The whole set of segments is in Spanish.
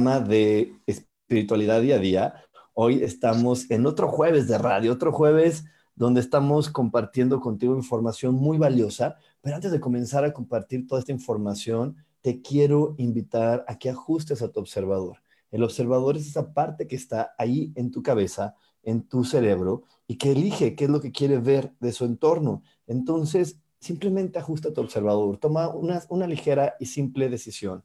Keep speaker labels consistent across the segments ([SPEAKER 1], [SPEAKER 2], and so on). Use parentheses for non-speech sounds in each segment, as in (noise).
[SPEAKER 1] De espiritualidad día a día. Hoy estamos en otro jueves de radio, otro jueves donde estamos compartiendo contigo información muy valiosa. Pero antes de comenzar a compartir toda esta información, te quiero invitar a que ajustes a tu observador. El observador es esa parte que está ahí en tu cabeza, en tu cerebro, y que elige qué es lo que quiere ver de su entorno. Entonces, simplemente ajusta tu observador, toma una, una ligera y simple decisión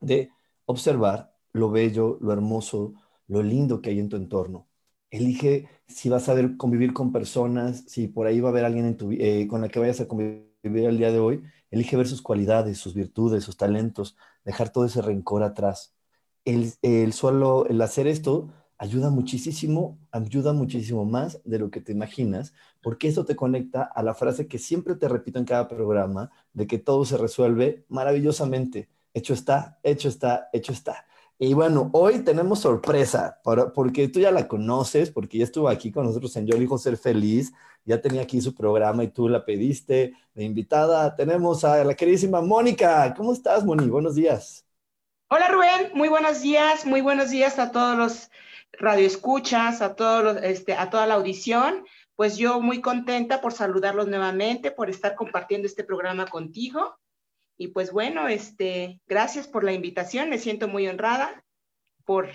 [SPEAKER 1] de observar lo bello, lo hermoso, lo lindo que hay en tu entorno. Elige si vas a ver, convivir con personas, si por ahí va a haber alguien en tu, eh, con la que vayas a convivir el día de hoy. Elige ver sus cualidades, sus virtudes, sus talentos, dejar todo ese rencor atrás. El, el el hacer esto ayuda muchísimo, ayuda muchísimo más de lo que te imaginas, porque eso te conecta a la frase que siempre te repito en cada programa, de que todo se resuelve maravillosamente Hecho está, hecho está, hecho está. Y bueno, hoy tenemos sorpresa, porque tú ya la conoces, porque ya estuvo aquí con nosotros en Yo elijo feliz, ya tenía aquí su programa y tú la pediste de invitada. Tenemos a la queridísima Mónica. ¿Cómo estás, Moni? Buenos días.
[SPEAKER 2] Hola, Rubén. Muy buenos días. Muy buenos días a todos los radioescuchas, a, todos los, este, a toda la audición. Pues yo muy contenta por saludarlos nuevamente, por estar compartiendo este programa contigo. Y pues bueno, este, gracias por la invitación, me siento muy honrada por,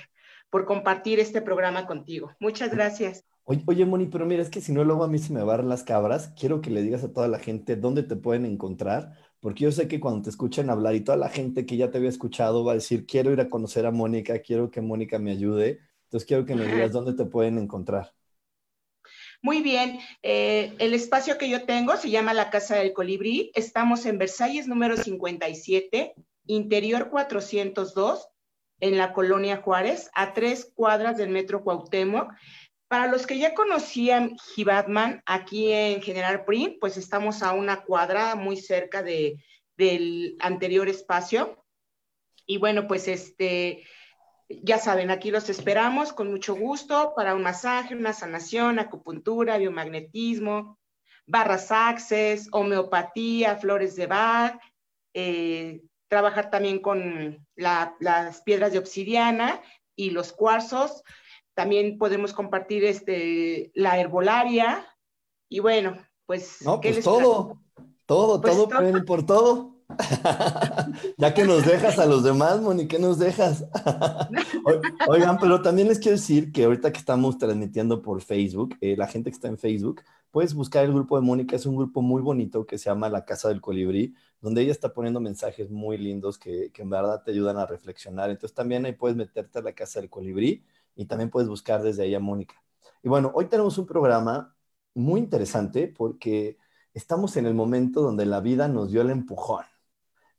[SPEAKER 2] por compartir este programa contigo. Muchas gracias.
[SPEAKER 1] Oye, oye, Moni, pero mira, es que si no, luego a mí se me van las cabras. Quiero que le digas a toda la gente dónde te pueden encontrar, porque yo sé que cuando te escuchan hablar y toda la gente que ya te había escuchado va a decir, quiero ir a conocer a Mónica, quiero que Mónica me ayude. Entonces quiero que me digas dónde te pueden encontrar.
[SPEAKER 2] Muy bien, eh, el espacio que yo tengo se llama la Casa del Colibrí. Estamos en Versalles número 57, interior 402, en la colonia Juárez, a tres cuadras del metro Cuauhtémoc. Para los que ya conocían Gibatman aquí en General Print, pues estamos a una cuadra muy cerca de, del anterior espacio. Y bueno, pues este, ya saben, aquí los esperamos con mucho gusto para un masaje, una sanación, acupuntura, biomagnetismo, barras access, homeopatía, flores de Bach, eh, trabajar también con las piedras de obsidiana y los cuarzos. También podemos compartir este, la herbolaria. Y bueno, pues.
[SPEAKER 1] No, pues todo, todo, pues todo, todo, por todo. (laughs) ya que nos dejas a los demás, Moni, ¿qué nos dejas? (laughs) Oigan, pero también les quiero decir que ahorita que estamos transmitiendo por Facebook, eh, la gente que está en Facebook, puedes buscar el grupo de Mónica, es un grupo muy bonito que se llama La Casa del Colibrí, donde ella está poniendo mensajes muy lindos que, que en verdad te ayudan a reflexionar. Entonces también ahí puedes meterte a La Casa del Colibrí y también puedes buscar desde ahí a Mónica. Y bueno, hoy tenemos un programa muy interesante porque estamos en el momento donde la vida nos dio el empujón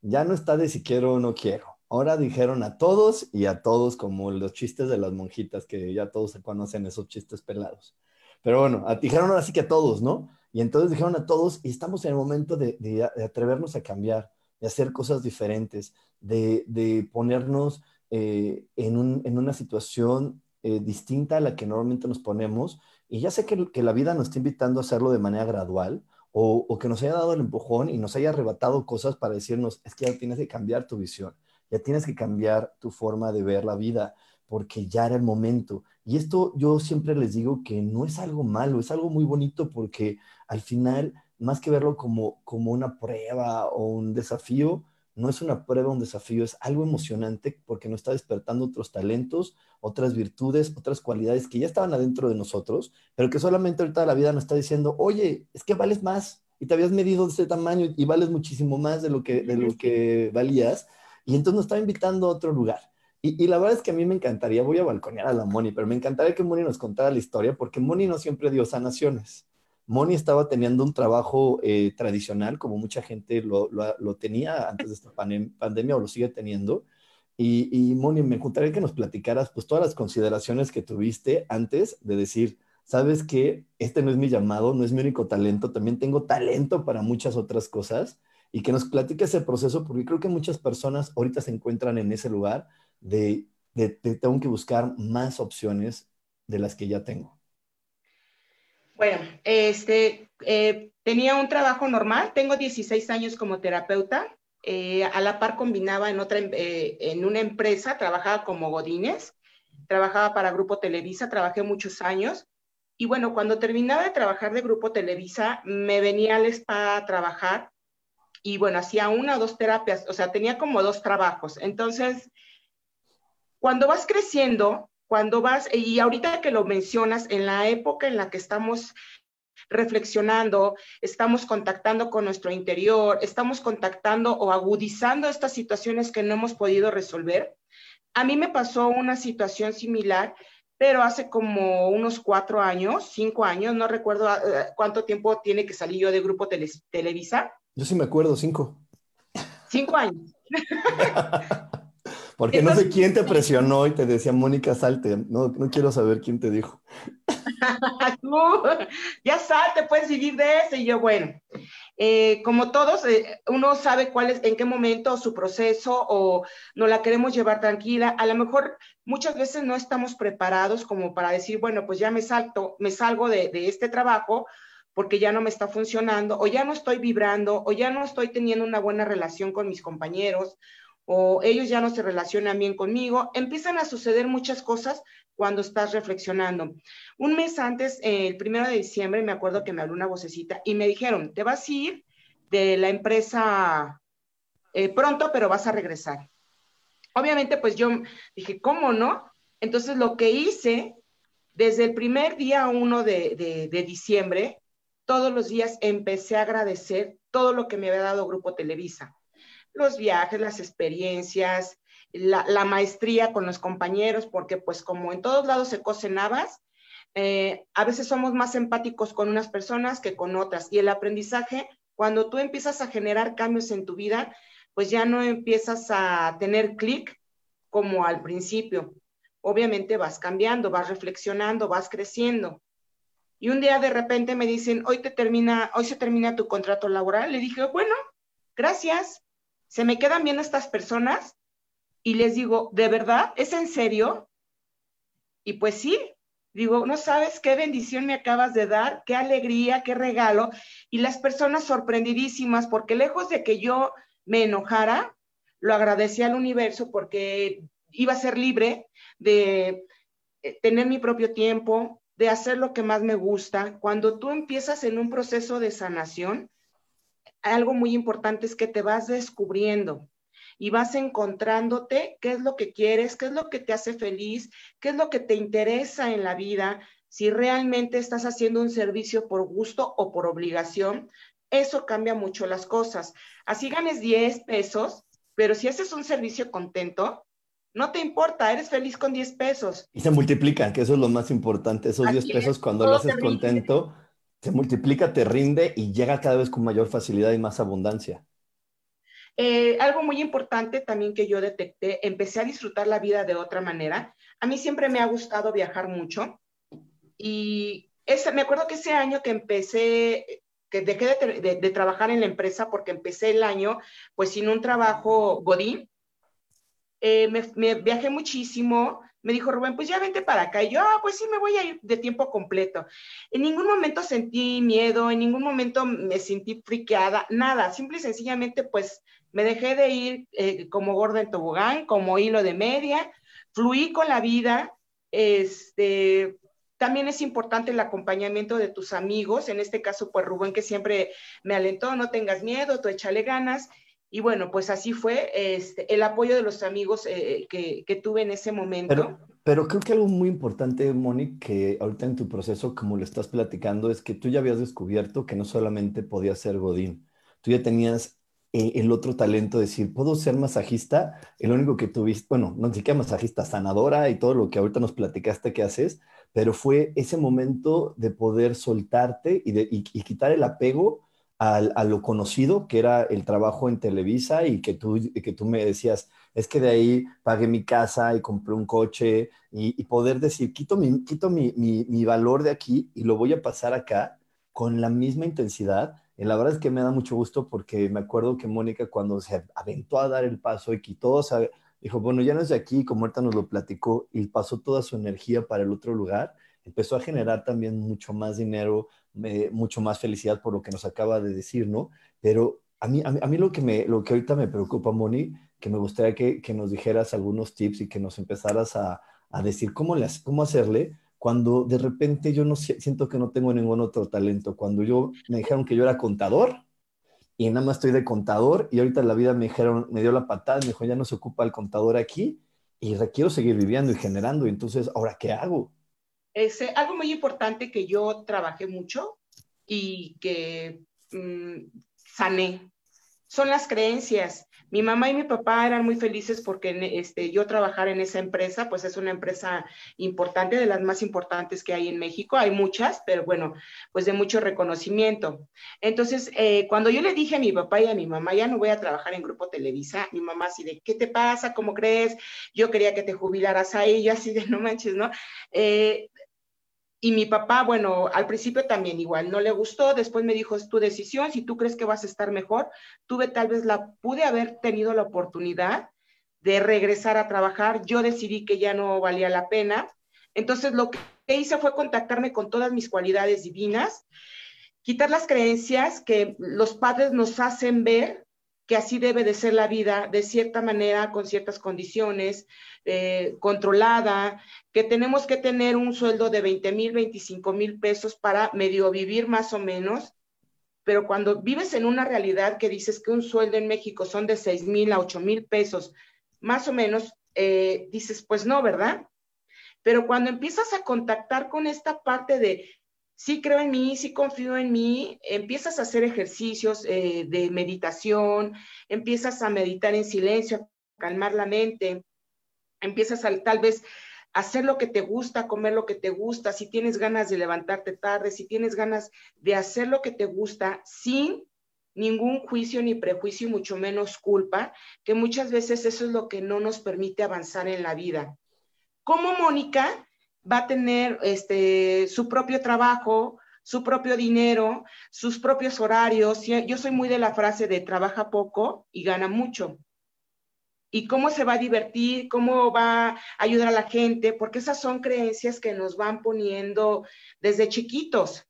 [SPEAKER 1] ya no está de si quiero o no quiero. Ahora dijeron a todos y a todos como los chistes de las monjitas, que ya todos se conocen esos chistes pelados. Pero bueno, dijeron ahora sí que a todos, ¿no? Y entonces dijeron a todos y estamos en el momento de, atrevernos a cambiar, de hacer cosas diferentes, de, ponernos eh, en, una situación eh, distinta a la que normalmente nos ponemos. Y ya sé que la vida nos está invitando a hacerlo de manera gradual, o, que nos haya dado el empujón y nos haya arrebatado cosas para decirnos, es que ya tienes que cambiar tu visión, ya tienes que cambiar tu forma de ver la vida, porque ya era el momento. Y esto yo siempre les digo que no es algo malo, es algo muy bonito porque al final, más que verlo como, como una prueba o un desafío, no es una prueba, un desafío, es algo emocionante porque nos está despertando otros talentos, otras virtudes, otras cualidades que ya estaban adentro de nosotros, pero que solamente ahorita la vida nos está diciendo, oye, es que vales más y te habías medido de este tamaño y vales muchísimo más de lo que, de lo que valías. Y entonces nos está invitando a otro lugar. Y, la verdad es que a mí me encantaría, voy a balconear a la Moni, pero me encantaría que Moni nos contara la historia porque Moni no siempre dio sanaciones. Moni estaba teniendo un trabajo eh, tradicional, como mucha gente lo, lo, tenía antes de esta pandemia o lo sigue teniendo. Y, y, Moni, me gustaría que nos platicaras pues todas las consideraciones que tuviste antes de decir, sabes que este no es mi llamado, no es mi único talento, también tengo talento para muchas otras cosas y que nos platique ese proceso, porque creo que muchas personas ahorita se encuentran en ese lugar de, de, de tengo que buscar más opciones de las que ya tengo.
[SPEAKER 2] Bueno, este, eh, tenía un trabajo normal, tengo 16 años como terapeuta, eh, a la par combinaba en, otra, eh, en una empresa, trabajaba como Godínez, trabajaba para Grupo Televisa, trabajé muchos años. Y bueno, cuando terminaba de trabajar de Grupo Televisa, me venía al spa a trabajar y bueno, hacía una o dos terapias, o sea, tenía como dos trabajos. Entonces, cuando vas creciendo, cuando vas, y ahorita que lo mencionas, en la época en la que estamos reflexionando, estamos contactando con nuestro interior, estamos contactando o agudizando estas situaciones que no hemos podido resolver. A mí me pasó una situación similar, pero hace como unos cuatro años, cinco años, no recuerdo eh, cuánto tiempo tiene que salir yo de Grupo Televisa.
[SPEAKER 1] Yo sí me acuerdo, cinco.
[SPEAKER 2] Cinco años. (laughs)
[SPEAKER 1] Porque no sé quién te presionó y te decía, Mónica, salte. No, no quiero saber quién te dijo. (laughs)
[SPEAKER 2] ya salte, puedes vivir de eso. Y yo, bueno, eh, como todos, eh, uno sabe cuál es, en qué momento su proceso o no la queremos llevar tranquila. A lo mejor muchas veces no estamos preparados como para decir, bueno, pues ya me salto, me salgo de, de este trabajo porque ya no me está funcionando, o ya no estoy vibrando, o ya no estoy teniendo una buena relación con mis compañeros, o ellos ya no se relacionan bien conmigo. Empiezan a suceder muchas cosas cuando estás reflexionando. Un mes antes, el primero de diciembre, me acuerdo que me habló una vocecita y me dijeron, te vas a ir de la empresa eh, pronto, pero vas a regresar. Obviamente, pues yo dije, ¿cómo no? Entonces, lo que hice desde el primer día uno de, de diciembre, todos los días empecé a agradecer todo lo que me había dado Grupo Televisa los viajes, las experiencias, la, maestría con los compañeros, porque pues como en todos lados se cocinabas, eh, a veces somos más empáticos con unas personas que con otras. Y el aprendizaje, cuando tú empiezas a generar cambios en tu vida, pues ya no empiezas a tener clic como al principio. Obviamente vas cambiando, vas reflexionando, vas creciendo. Y un día de repente me dicen, hoy te termina, hoy se termina tu contrato laboral. Le dije, bueno, gracias se me quedan bien estas personas y les digo, ¿de verdad? ¿Es en serio? Y pues sí, digo, no sabes qué bendición me acabas de dar, qué alegría, qué regalo. Y las personas sorprendidísimas, porque lejos de que yo me enojara, lo agradecí al universo porque iba a ser libre de eh, tener mi propio tiempo, de hacer lo que más me gusta. Cuando tú empiezas en un proceso de sanación, algo muy importante es que te vas descubriendo y vas encontrándote qué es lo que quieres, qué es lo que te hace feliz, qué es lo que te interesa en la vida, si realmente estás haciendo un servicio por gusto o por obligación, eso cambia mucho las cosas. Así ganes 10 pesos, pero si haces un servicio contento, no te importa, eres feliz con 10 pesos.
[SPEAKER 1] Y se multiplican, que eso es lo más importante, esos 10 pesos cuando lo haces contento se multiplica, te rinde y llega cada vez con mayor facilidad y más abundancia.
[SPEAKER 2] Eh, algo muy importante también que yo detecté, empecé a disfrutar la vida de otra manera. A mí siempre me ha gustado viajar mucho y ese, me acuerdo que ese año que empecé, que dejé de, trabajar en la empresa porque empecé el año pues sin un trabajo godín, eh, me, viajé muchísimo, me dijo Rubén, pues ya vente para acá. Y yo, ah, pues sí, me voy a ir de tiempo completo. En ningún momento sentí miedo, en ningún momento me sentí friqueada, nada. Simple y sencillamente, pues me dejé de ir eh, como gorda en tobogán, como hilo de media, fluí con la vida. Este, también es importante el acompañamiento de tus amigos, en este caso, pues Rubén, que siempre me alentó, no tengas miedo, tú échale ganas. Y bueno, pues así fue este, el apoyo de los amigos eh, que, que, tuve en ese momento.
[SPEAKER 1] Pero, pero, creo que algo muy importante, Moni, que ahorita en tu proceso, como lo estás platicando, es que tú ya habías descubierto que no solamente podías ser Godín, tú ya tenías eh, el otro talento de decir, puedo ser masajista, el único que tuviste, bueno, no siquiera masajista, sanadora y todo lo que ahorita nos platicaste que haces, pero fue ese momento de poder soltarte y, de, y, quitar el apego a lo conocido, que era el trabajo en Televisa y que tú, que tú me decías, es que de ahí pagué mi casa y compré un coche y, poder decir, quito, mi, quito mi, mi, valor de aquí y lo voy a pasar acá con la misma intensidad y la verdad es que me da mucho gusto porque me acuerdo que Mónica cuando se aventó a dar el paso y quitó, dijo, bueno, ya no es de aquí, como ahorita nos lo platicó, y pasó toda su energía para el otro lugar, empezó a generar también mucho más dinero, mucho más felicidad por lo que nos acaba de decir, ¿no? Pero a mí, a mí, lo, que me, lo que ahorita me preocupa, Moni, que me gustaría que, que nos dijeras algunos tips y que nos empezaras a, a decir cómo, le, cómo hacerle cuando de repente yo no siento que no tengo ningún otro talento, cuando yo me dijeron que yo era contador y nada más estoy de contador y ahorita la vida me dijeron, me dio la patada, me dijo, ya no se ocupa el contador aquí y requiero seguir viviendo y generando, y entonces, ¿ahora qué hago?
[SPEAKER 2] Es algo muy importante que yo trabajé mucho y que mm, sané. Son las creencias. Mi mamá y mi papá eran muy felices porque este, yo trabajar en esa empresa, pues es una empresa importante, de las más importantes que hay en México. Hay muchas, pero bueno, pues de mucho reconocimiento. Entonces, eh, cuando yo le dije a mi papá y a mi mamá, ya no voy a trabajar en Grupo Televisa, mi mamá así de, ¿qué te pasa? ¿Cómo crees? Yo quería que te jubilaras a ella, así de, no manches, ¿no? Eh, y mi papá, bueno, al principio también igual, no le gustó, después me dijo, es tu decisión, si tú crees que vas a estar mejor, tuve tal vez la, pude haber tenido la oportunidad de regresar a trabajar, yo decidí que ya no valía la pena, entonces lo que hice fue contactarme con todas mis cualidades divinas, quitar las creencias que los padres nos hacen ver que así debe de ser la vida, de cierta manera, con ciertas condiciones, eh, controlada, que tenemos que tener un sueldo de 20 mil, 25 mil pesos para medio vivir más o menos, pero cuando vives en una realidad que dices que un sueldo en México son de 6 mil a 8 mil pesos, más o menos, eh, dices, pues no, ¿verdad? Pero cuando empiezas a contactar con esta parte de sí creo en mí, sí confío en mí, empiezas a hacer ejercicios eh, de meditación, empiezas a meditar en silencio, calmar la mente, empiezas a tal vez hacer lo que te gusta, comer lo que te gusta, si tienes ganas de levantarte tarde, si tienes ganas de hacer lo que te gusta sin ningún juicio ni prejuicio, mucho menos culpa, que muchas veces eso es lo que no nos permite avanzar en la vida. ¿Cómo Mónica va a tener este, su propio trabajo, su propio dinero, sus propios horarios. Yo soy muy de la frase de trabaja poco y gana mucho. Y cómo se va a divertir, cómo va a ayudar a la gente, porque esas son creencias que nos van poniendo desde chiquitos.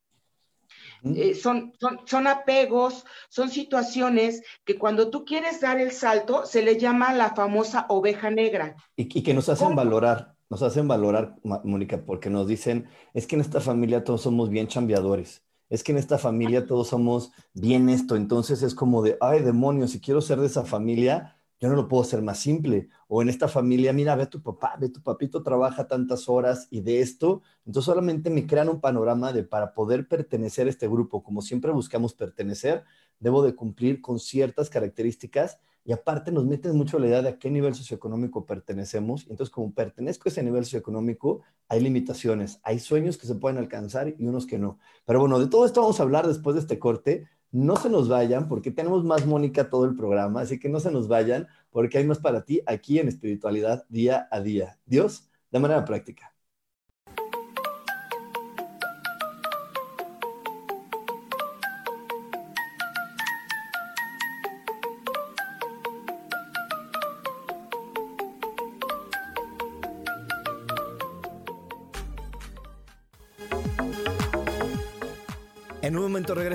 [SPEAKER 2] Eh, son, son, son, apegos, son situaciones que cuando tú quieres dar el salto se le llama la famosa oveja negra.
[SPEAKER 1] Y, que nos hacen valorar nos hacen valorar, Mónica, porque nos dicen, es que en esta familia todos somos bien chambeadores, es que en esta familia todos somos bien esto, entonces es como de, ay, demonios, si quiero ser de esa familia, yo no lo puedo hacer más simple. O en esta familia, mira, ve a tu papá, ve tu papito trabaja tantas horas y de esto, entonces solamente me crean un panorama de para poder pertenecer a este grupo, como siempre buscamos pertenecer, debo de cumplir con ciertas características y aparte nos meten mucho la idea de a qué nivel socioeconómico pertenecemos. Entonces, como pertenezco a ese nivel socioeconómico, hay limitaciones, hay sueños que se pueden alcanzar y unos que no. Pero bueno, de todo esto vamos a hablar después de este corte. No se nos vayan porque tenemos más Mónica todo el programa, así que no se nos vayan porque hay más para ti aquí en espiritualidad día a día. Dios, de manera práctica.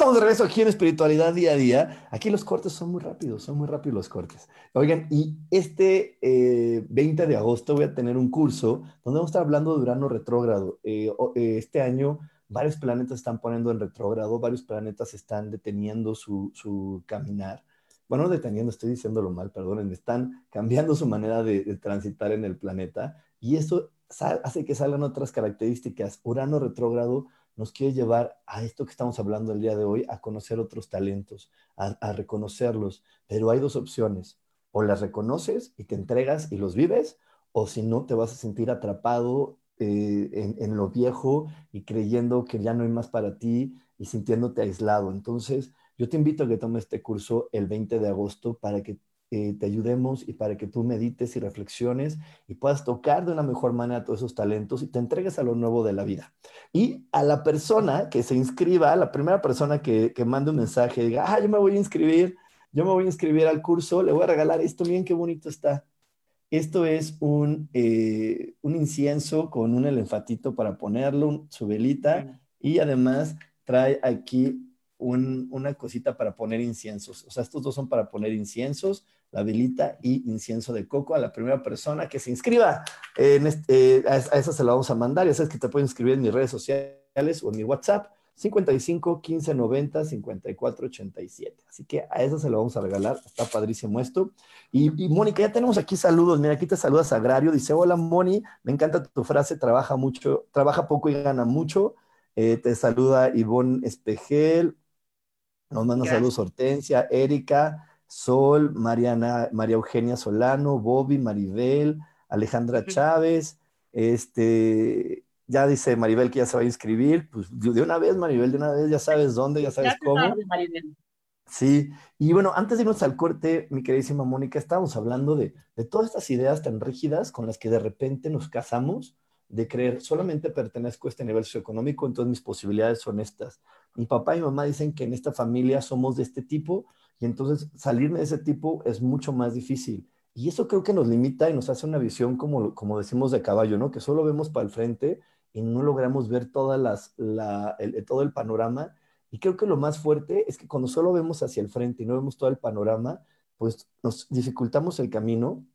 [SPEAKER 1] Estamos de regreso aquí en Espiritualidad Día a Día. Aquí los cortes son muy rápidos, son muy rápidos los cortes. Oigan, y este 20 eh, de agosto voy a tener un curso donde vamos a estar hablando de Urano retrógrado. Eh, eh, este año varios planetas están poniendo en retrógrado, varios planetas están deteniendo su, su caminar. Bueno, deteniendo, estoy diciéndolo mal, perdonen, están cambiando su manera de, de transitar en el planeta y eso hace que salgan otras características. Urano retrógrado nos quiere llevar a esto que estamos hablando el día de hoy, a conocer otros talentos, a, reconocerlos. Pero hay dos opciones. O las reconoces y te entregas y los vives, o si no, te vas a sentir atrapado eh, en, lo viejo y creyendo que ya no hay más para ti y sintiéndote aislado. Entonces, yo te invito a que tomes este curso el 20 de agosto para que eh, te ayudemos y para que tú medites y reflexiones y puedas tocar de una mejor manera todos esos talentos y te entregues a lo nuevo de la vida. Y a la persona que se inscriba, la primera persona que, que mande un mensaje, diga, ah, yo me voy a inscribir, yo me voy a inscribir al curso, le voy a regalar esto, miren qué bonito está. Esto es un, eh, un incienso con un elefatito para ponerlo, su velita, y además trae aquí una cosita para poner inciensos. O sea, estos dos son para poner inciensos la velita y incienso de coco a la primera persona que se inscriba. En este, a, esa se la vamos a mandar. Ya sabes que te pueden inscribir en mis redes sociales o en mi WhatsApp. 55 15 90 54 87. Así que a esa se la vamos a regalar. Está padrísimo esto. Y, Mónica, ya tenemos aquí saludos. Mira, aquí te saluda Sagrario. Dice: Hola, Moni. Me encanta tu frase. Trabaja mucho, trabaja poco y gana mucho. Eh, te saluda Ivonne Espejel. Nos manda saludos Hortensia, Erika. Sol, Mariana, María Eugenia Solano, Bobby, Maribel, Alejandra Chávez, este, ya dice Maribel que ya se va a inscribir, pues de una vez, Maribel, de una vez, ya sabes dónde, ya sabes cómo. Sí, y bueno, antes de irnos al corte, mi queridísima Mónica, estábamos hablando de, de todas estas ideas tan rígidas con las que de repente nos casamos, de creer solamente pertenezco a este nivel socioeconómico, entonces mis posibilidades son estas. Mi papá y mamá dicen que en esta familia somos de este tipo, y entonces salirme de ese tipo es mucho más difícil. Y eso creo que nos limita y nos hace una visión, como, como decimos, de caballo, ¿no? Que solo vemos para el frente y no logramos ver todas las, el, todo el panorama. Y creo que lo más fuerte es que cuando solo vemos hacia el frente y no vemos todo el panorama, pues nos dificultamos el camino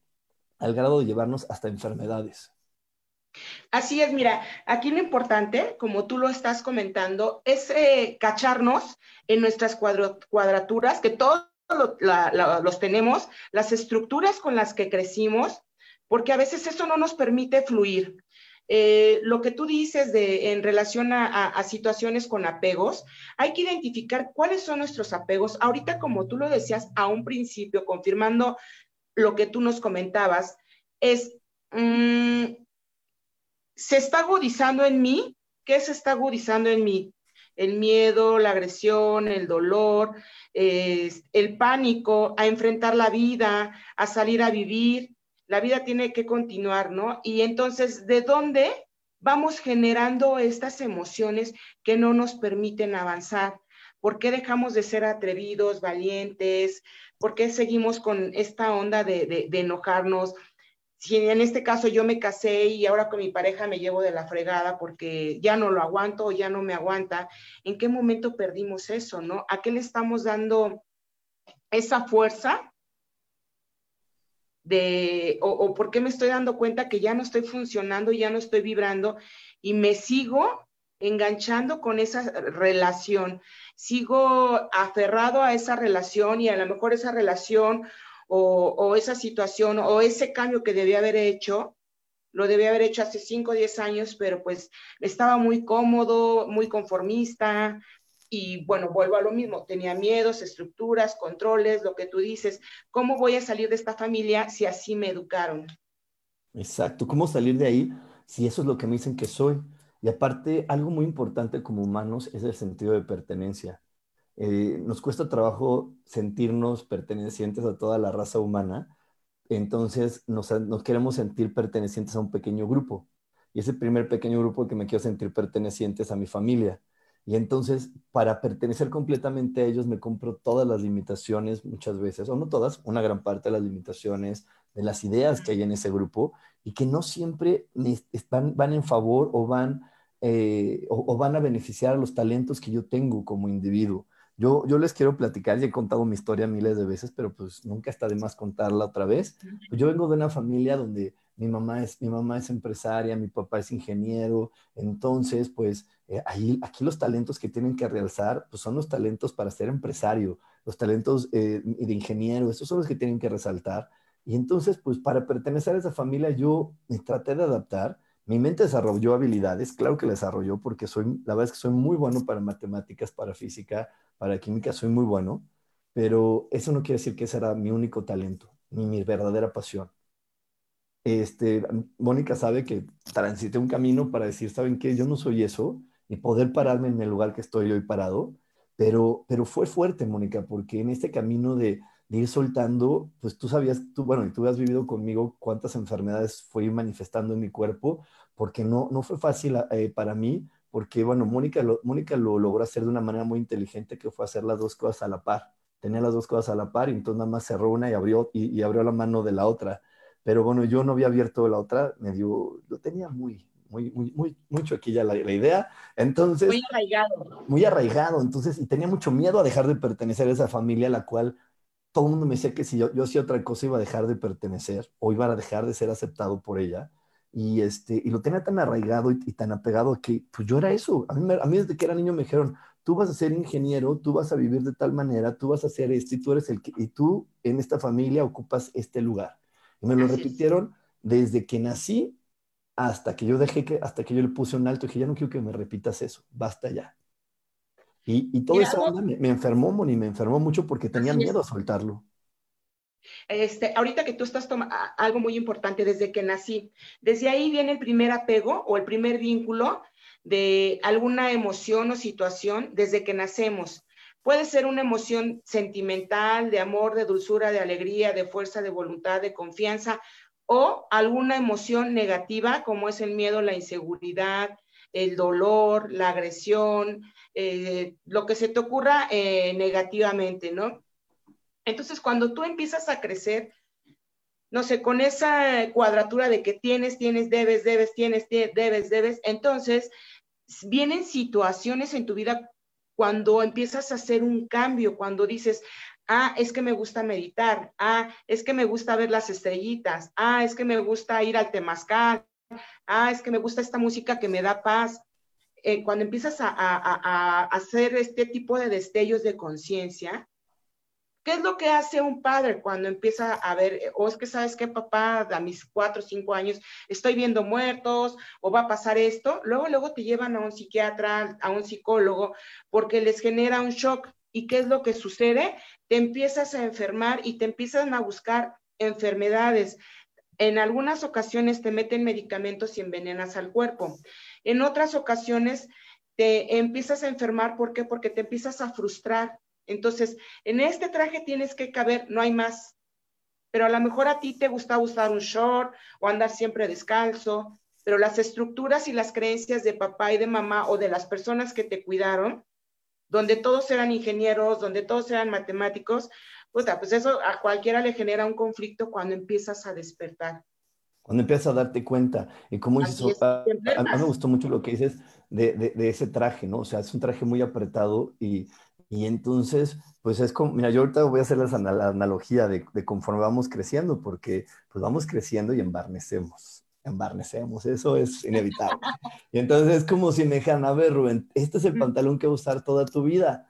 [SPEAKER 1] al grado de llevarnos hasta enfermedades.
[SPEAKER 2] Así es, mira, aquí lo importante, como tú lo estás comentando, es eh, cacharnos en nuestras cuadraturas, que todos los tenemos, las estructuras con las que crecimos, porque a veces eso no nos permite fluir. Eh, lo que tú dices de, en relación a, situaciones con apegos, hay que identificar cuáles son nuestros apegos. Ahorita, como tú lo decías a un principio, confirmando lo que tú nos comentabas, es, mm, se está agudizando en mí. ¿Qué se está agudizando en mí? El miedo, la agresión, el dolor, el pánico a enfrentar la vida, a salir a vivir. La vida tiene que continuar, ¿no? Y entonces, ¿de dónde vamos generando estas emociones que no nos permiten avanzar. ¿Por qué dejamos de ser atrevidos, valientes? ¿Por qué seguimos con esta onda de, de enojarnos? Si en este caso yo me casé y ahora con mi pareja me llevo de la fregada porque ya no lo aguanto o ya no me aguanta, ¿en qué momento perdimos eso, no? ¿A qué le estamos dando esa fuerza de, o, por qué me estoy dando cuenta que ya no estoy funcionando, ya no estoy vibrando y me sigo enganchando con esa relación, sigo aferrado a esa relación y a lo mejor esa relación o, esa situación o ese cambio que debía haber hecho, lo debía haber hecho hace 5 o 10 años, pero pues estaba muy cómodo, muy conformista y bueno, vuelvo a lo mismo, tenía miedos, estructuras, controles, lo que tú dices, ¿cómo voy a salir de esta familia si así me educaron?
[SPEAKER 1] Exacto, ¿cómo salir de ahí si eso es lo que me dicen que soy? Y aparte, algo muy importante como humanos es el sentido de pertenencia. Eh, nos cuesta trabajo sentirnos pertenecientes a toda la raza humana, entonces nos, queremos sentir pertenecientes a un pequeño grupo. Y ese primer pequeño grupo que me quiero sentir pertenecientes a mi familia. Y entonces, para pertenecer completamente a ellos, me compro todas las limitaciones muchas veces, o no todas, una gran parte de las limitaciones de las ideas que hay en ese grupo y que no siempre van, van en favor o van, eh, o van a beneficiar a los talentos que yo tengo como individuo. Yo, yo les quiero platicar, ya he contado mi historia miles de veces, pero pues nunca está de más contarla otra vez. Pues yo vengo de una familia donde mi mamá es, mi mamá es empresaria, mi papá es ingeniero, entonces pues eh, ahí, aquí los talentos que tienen que realzar pues son los talentos para ser empresario, los talentos eh, de ingeniero, esos son los que tienen que resaltar. Y entonces pues para pertenecer a esa familia yo me traté de adaptar mi mente desarrolló habilidades, claro que la desarrolló porque soy, la verdad es que soy muy bueno para matemáticas, para física, para química, soy muy bueno, pero eso no quiere decir que ese era mi único talento, ni mi verdadera pasión. Este, Mónica sabe que transité un camino para decir, ¿saben qué? Yo no soy eso y poder pararme en el lugar que estoy hoy parado, pero, pero fue fuerte, Mónica, porque en este camino de, ir soltando, pues tú sabías, tú, bueno, y tú has vivido conmigo cuántas enfermedades fui manifestando en mi cuerpo, porque no, no fue fácil eh, para mí, porque, bueno, Mónica lo, Mónica lo logró hacer de una manera muy inteligente, que fue hacer las dos cosas a la par. Tenía las dos cosas a la par y entonces nada más cerró una y abrió, y, abrió la mano de la otra. Pero bueno, yo no había abierto la otra, me dio, lo tenía muy, muy, muy, muy, mucho aquí ya la, la, idea. Entonces.
[SPEAKER 2] Muy arraigado.
[SPEAKER 1] Muy arraigado. Entonces, y tenía mucho miedo a dejar de pertenecer a esa familia a la cual todo el mundo me decía que si yo, yo hacía otra cosa iba a dejar de pertenecer o iba a dejar de ser aceptado por ella. Y, este, y lo tenía tan arraigado y, tan apegado que pues yo era eso. A mí, a mí desde que era niño me dijeron, tú vas a ser ingeniero, tú vas a vivir de tal manera, tú vas a hacer esto y tú eres el que, y tú en esta familia ocupas este lugar. Y me lo repitieron desde que nací hasta que yo dejé que, hasta que yo le puse un alto y dije, ya no quiero que me repitas eso, basta ya. Y, y todo eso me, enfermó, Moni, me enfermó mucho porque tenía miedo a soltarlo.
[SPEAKER 2] Este, ahorita que tú estás tomando algo muy importante desde que nací, desde ahí viene el primer apego o el primer vínculo de alguna emoción o situación desde que nacemos. Puede ser una emoción sentimental, de amor, de dulzura, de alegría, de fuerza, de voluntad, de confianza, o alguna emoción negativa como es el miedo, la inseguridad, el dolor, la agresión, eh, lo que se te ocurra eh, negativamente, ¿no? Entonces, cuando tú empiezas a crecer, no sé, con esa cuadratura de que tienes, tienes, debes, debes, tienes, debes, debes, entonces vienen situaciones en tu vida cuando empiezas a hacer un cambio, cuando dices, ah, es que me gusta meditar, ah, es que me gusta ver las estrellitas, ah, es que me gusta ir al temazcal, ah, es que me gusta esta música que me da paz, eh, cuando empiezas a, hacer este tipo de destellos de conciencia, ¿qué es lo que hace un padre cuando empieza a ver, o es que sabes que papá, a mis cuatro o cinco años estoy viendo muertos, o va a pasar esto? Luego, luego te llevan a un psiquiatra, a un psicólogo, porque les genera un shock. ¿Y qué es lo que sucede? Te empiezas a enfermar y te empiezan a buscar enfermedades. En algunas ocasiones te meten medicamentos y envenenas al cuerpo. En otras ocasiones te empiezas a enfermar, ¿por qué? Porque te empiezas a frustrar. Entonces, en este traje tienes que caber, no hay más. Pero a lo mejor a ti te gusta usar un short o andar siempre descalzo. pero las estructuras y las creencias de papá y de mamá o de las personas que te cuidaron, donde todos eran ingenieros, donde todos eran matemáticos, pues eso a cualquiera le genera un conflicto cuando empiezas a despertar.
[SPEAKER 1] Cuando empiezas a darte cuenta, y como dices, a, mí me gustó mucho lo que dices de, de, ese traje, ¿no? O sea, es un traje muy apretado y, y entonces, pues es como, mira, yo ahorita voy a hacer la, analogía de, de, conforme vamos creciendo, porque pues vamos creciendo y embarnecemos, embarnecemos, eso es inevitable. (laughs) y entonces es como si me dijeran, a ver, Rubén, este es el pantalón que vas a usar toda tu vida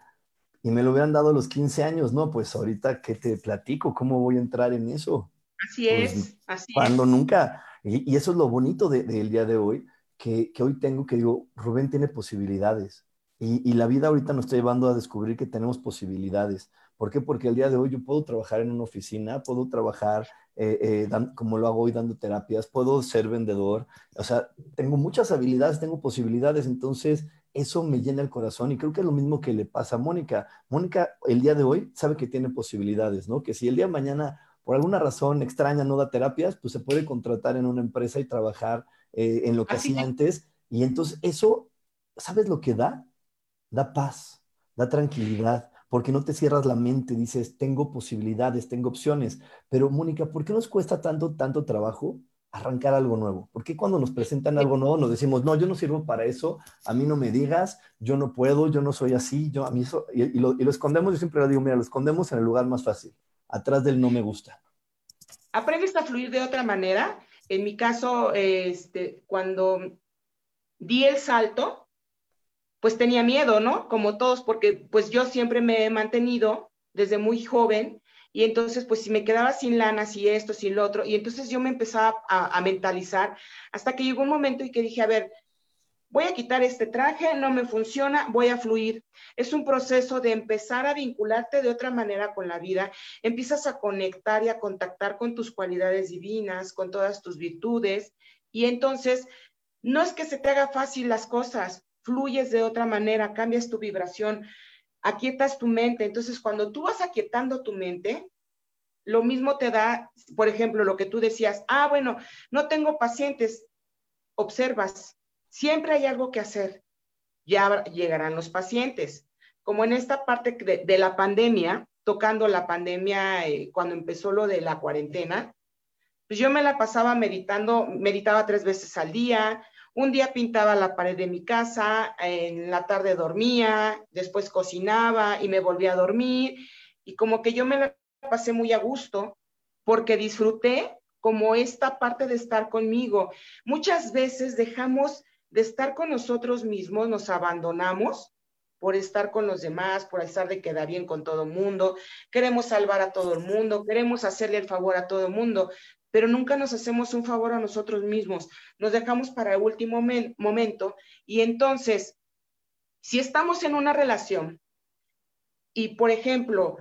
[SPEAKER 1] y me lo hubieran dado a los 15 años, ¿no? Pues ahorita, ¿qué te platico? ¿Cómo voy a entrar en eso?
[SPEAKER 2] Así pues, es, así
[SPEAKER 1] cuando nunca. Y, eso es lo bonito del día de hoy, que, que, hoy tengo que digo, Rubén tiene posibilidades. Y, y, la vida ahorita nos está llevando a descubrir que tenemos posibilidades. ¿Por qué? Porque el día de hoy yo puedo trabajar en una oficina, puedo trabajar eh, eh, como lo hago hoy dando terapias, puedo ser vendedor, o sea, tengo muchas habilidades, tengo posibilidades, entonces eso me llena el corazón y creo que es lo mismo que le pasa a Mónica. Mónica el día de hoy sabe que tiene posibilidades, ¿no? Que si el día de mañana por alguna razón extraña no da terapias, pues se puede contratar en una empresa y trabajar eh, en lo que hacía antes. Y entonces eso, ¿sabes lo que da? Da paz, da tranquilidad, porque no te cierras la mente, dices, tengo posibilidades, tengo opciones. Pero Mónica, ¿por qué nos cuesta tanto, tanto trabajo arrancar algo nuevo. Porque cuando nos presentan algo nuevo nos decimos, no, yo no sirvo para eso, a mí no me digas, yo no puedo, yo no soy así, yo a mí eso, y, lo, escondemos, yo siempre le digo, mira, lo escondemos en el lugar más fácil, atrás del no me gusta.
[SPEAKER 2] Aprendes a fluir de otra manera. En mi caso, este, cuando di el salto, pues tenía miedo, ¿no? Como todos, porque pues yo siempre me he mantenido desde muy joven y entonces, pues si me quedaba sin lana, si esto, si lo otro, y entonces yo me empezaba a, mentalizar hasta que llegó un momento y que dije, a ver, voy a quitar este traje, no me funciona, voy a fluir. Es un proceso de empezar a vincularte de otra manera con la vida, empiezas a conectar y a contactar con tus cualidades divinas, con todas tus virtudes, y entonces no es que se te haga fácil las cosas, fluyes de otra manera, cambias tu vibración, aquietas tu mente. Entonces, cuando tú vas aquietando tu mente, lo mismo te da, por ejemplo, lo que tú decías, ah, bueno, no tengo pacientes, observas, siempre hay algo que hacer, ya llegarán los pacientes. Como en esta parte de, la pandemia, tocando la pandemia eh, cuando empezó lo de la cuarentena, pues yo me la pasaba meditando, meditaba tres veces al día, un día pintaba la pared de mi casa, en la tarde dormía, después cocinaba y me volvía a dormir. Y como que yo me la pasé muy a gusto porque disfruté como esta parte de estar conmigo. Muchas veces dejamos de estar con nosotros mismos, nos abandonamos por estar con los demás, por estar de quedar bien con todo el mundo, queremos salvar a todo el mundo, queremos hacerle el favor a todo el mundo, pero nunca nos hacemos un favor a nosotros mismos, nos dejamos para el último momento y entonces, si estamos en una relación y, por ejemplo,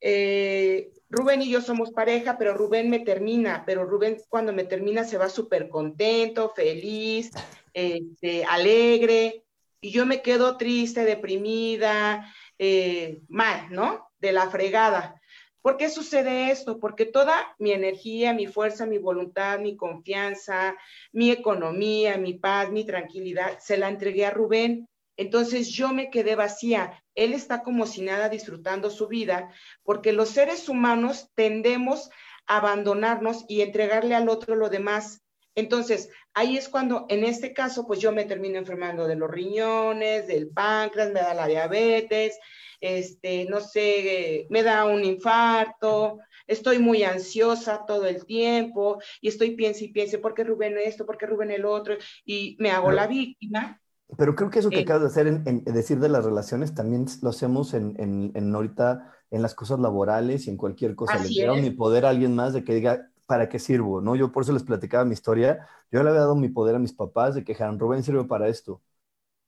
[SPEAKER 2] eh, Rubén y yo somos pareja, pero Rubén me termina, pero Rubén cuando me termina se va súper contento, feliz, este, alegre, y yo me quedo triste, deprimida, eh, mal, ¿no? De la fregada. ¿Por qué sucede esto? Porque toda mi energía, mi fuerza, mi voluntad, mi confianza, mi economía, mi paz, mi tranquilidad, se la entregué a Rubén. Entonces yo me quedé vacía. Él está como si nada disfrutando su vida, porque los seres humanos tendemos a abandonarnos y entregarle al otro lo demás. Entonces, ahí es cuando, en este caso, pues yo me termino enfermando de los riñones, del páncreas, me da la diabetes, este, no sé, me da un infarto, estoy muy ansiosa todo el tiempo y estoy piense y piense, ¿por qué Rubén esto? ¿Por qué Rubén el otro? Y me hago la víctima.
[SPEAKER 1] Pero creo que eso que eh, acabas de hacer, en, decir de las relaciones, también lo hacemos en, en, ahorita en las cosas laborales y en cualquier cosa. Le quiero mi poder a alguien más de que diga, ¿para qué sirvo? ¿no? Yo por eso les platicaba mi historia. Yo le había dado mi poder a mis papás de que dijeran, Rubén sirve para esto.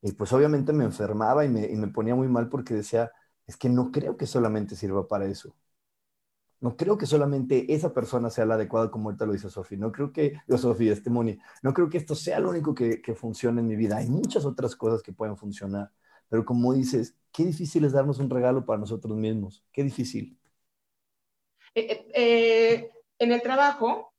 [SPEAKER 1] Y pues obviamente me enfermaba y me, ponía muy mal porque decía, es que no creo que solamente sirva para eso. No creo que solamente esa persona sea la adecuada, como ahorita lo dice Sofía. No creo que, yo, Sofía, este no creo que esto sea lo único que, funcione en mi vida. Hay muchas otras cosas que pueden funcionar. Pero como dices, qué difícil es darnos un regalo para nosotros mismos. Qué difícil.
[SPEAKER 2] Eh, eh, en el trabajo,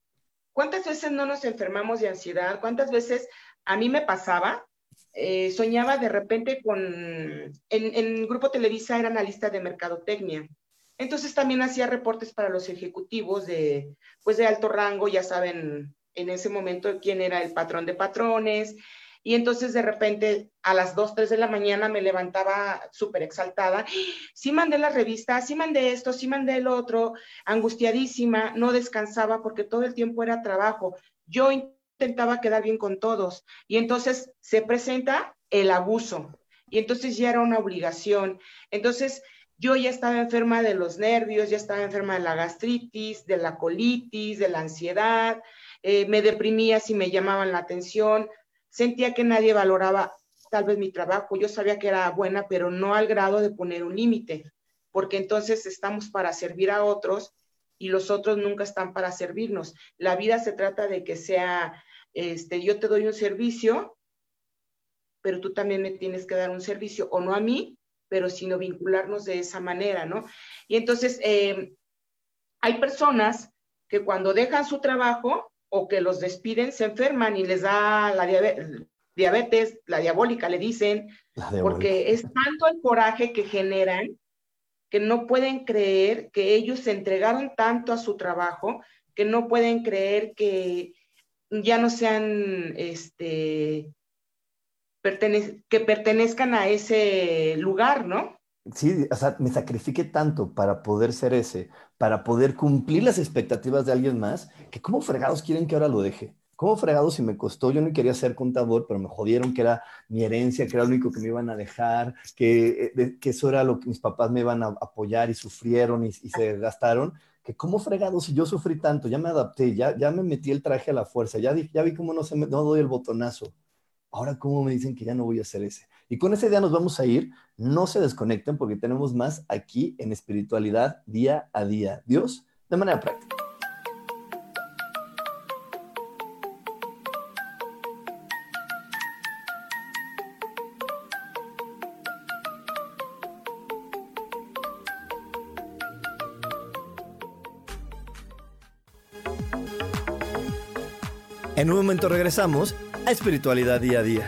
[SPEAKER 2] ¿cuántas veces no nos enfermamos de ansiedad? ¿Cuántas veces a mí me pasaba? Eh, soñaba de repente con, en, en Grupo Televisa era analista de mercadotecnia. Entonces también hacía reportes para los ejecutivos de, pues de alto rango, ya saben en ese momento quién era el patrón de patrones, y entonces de repente a las 2, 3 de la mañana me levantaba súper exaltada. Sí mandé la revista, sí mandé esto, sí mandé el otro, angustiadísima, no descansaba porque todo el tiempo era trabajo. Yo intentaba quedar bien con todos y entonces se presenta el abuso y entonces ya era una obligación. Entonces yo ya estaba enferma de los nervios, ya estaba enferma de la gastritis, de la colitis, de la ansiedad, eh, me deprimía si me llamaban la atención, sentía que nadie valoraba tal vez mi trabajo. Yo sabía que era buena, pero no al grado de poner un límite, porque entonces estamos para servir a otros y los otros nunca están para servirnos. La vida se trata de que sea, este, yo te doy un servicio, pero tú también me tienes que dar un servicio, o no a mí, pero sino vincularnos de esa manera, ¿no? Y entonces, eh, hay personas que cuando dejan su trabajo, o que los despiden, se enferman y les da la diabetes, la diabólica, le dicen, porque es tanto el coraje que generan que no pueden creer que ellos se entregaron tanto a su trabajo, que no pueden creer que ya no sean, este, que pertenezcan a ese lugar, ¿no?
[SPEAKER 1] Sí, o sea, me sacrifique tanto para poder ser ese, para poder cumplir las expectativas de alguien más, que cómo fregados quieren que ahora lo deje. ¿Cómo fregados si me costó? Yo no quería ser contador, pero me jodieron que era mi herencia, que era lo único que me iban a dejar, que, eh, que eso era lo que mis papás me iban a apoyar y sufrieron y, se gastaron. Que cómo fregados si yo sufrí tanto, ya me adapté, ya, ya me metí el traje a la fuerza, ya, ya vi cómo no, se me, no doy el botonazo. Ahora, ¿cómo me dicen que ya no voy a hacer ese? Y con esa idea nos vamos a ir. No se desconecten porque tenemos más aquí en espiritualidad día a día. Dios, de manera práctica. En un momento regresamos a Espiritualidad Día a Día.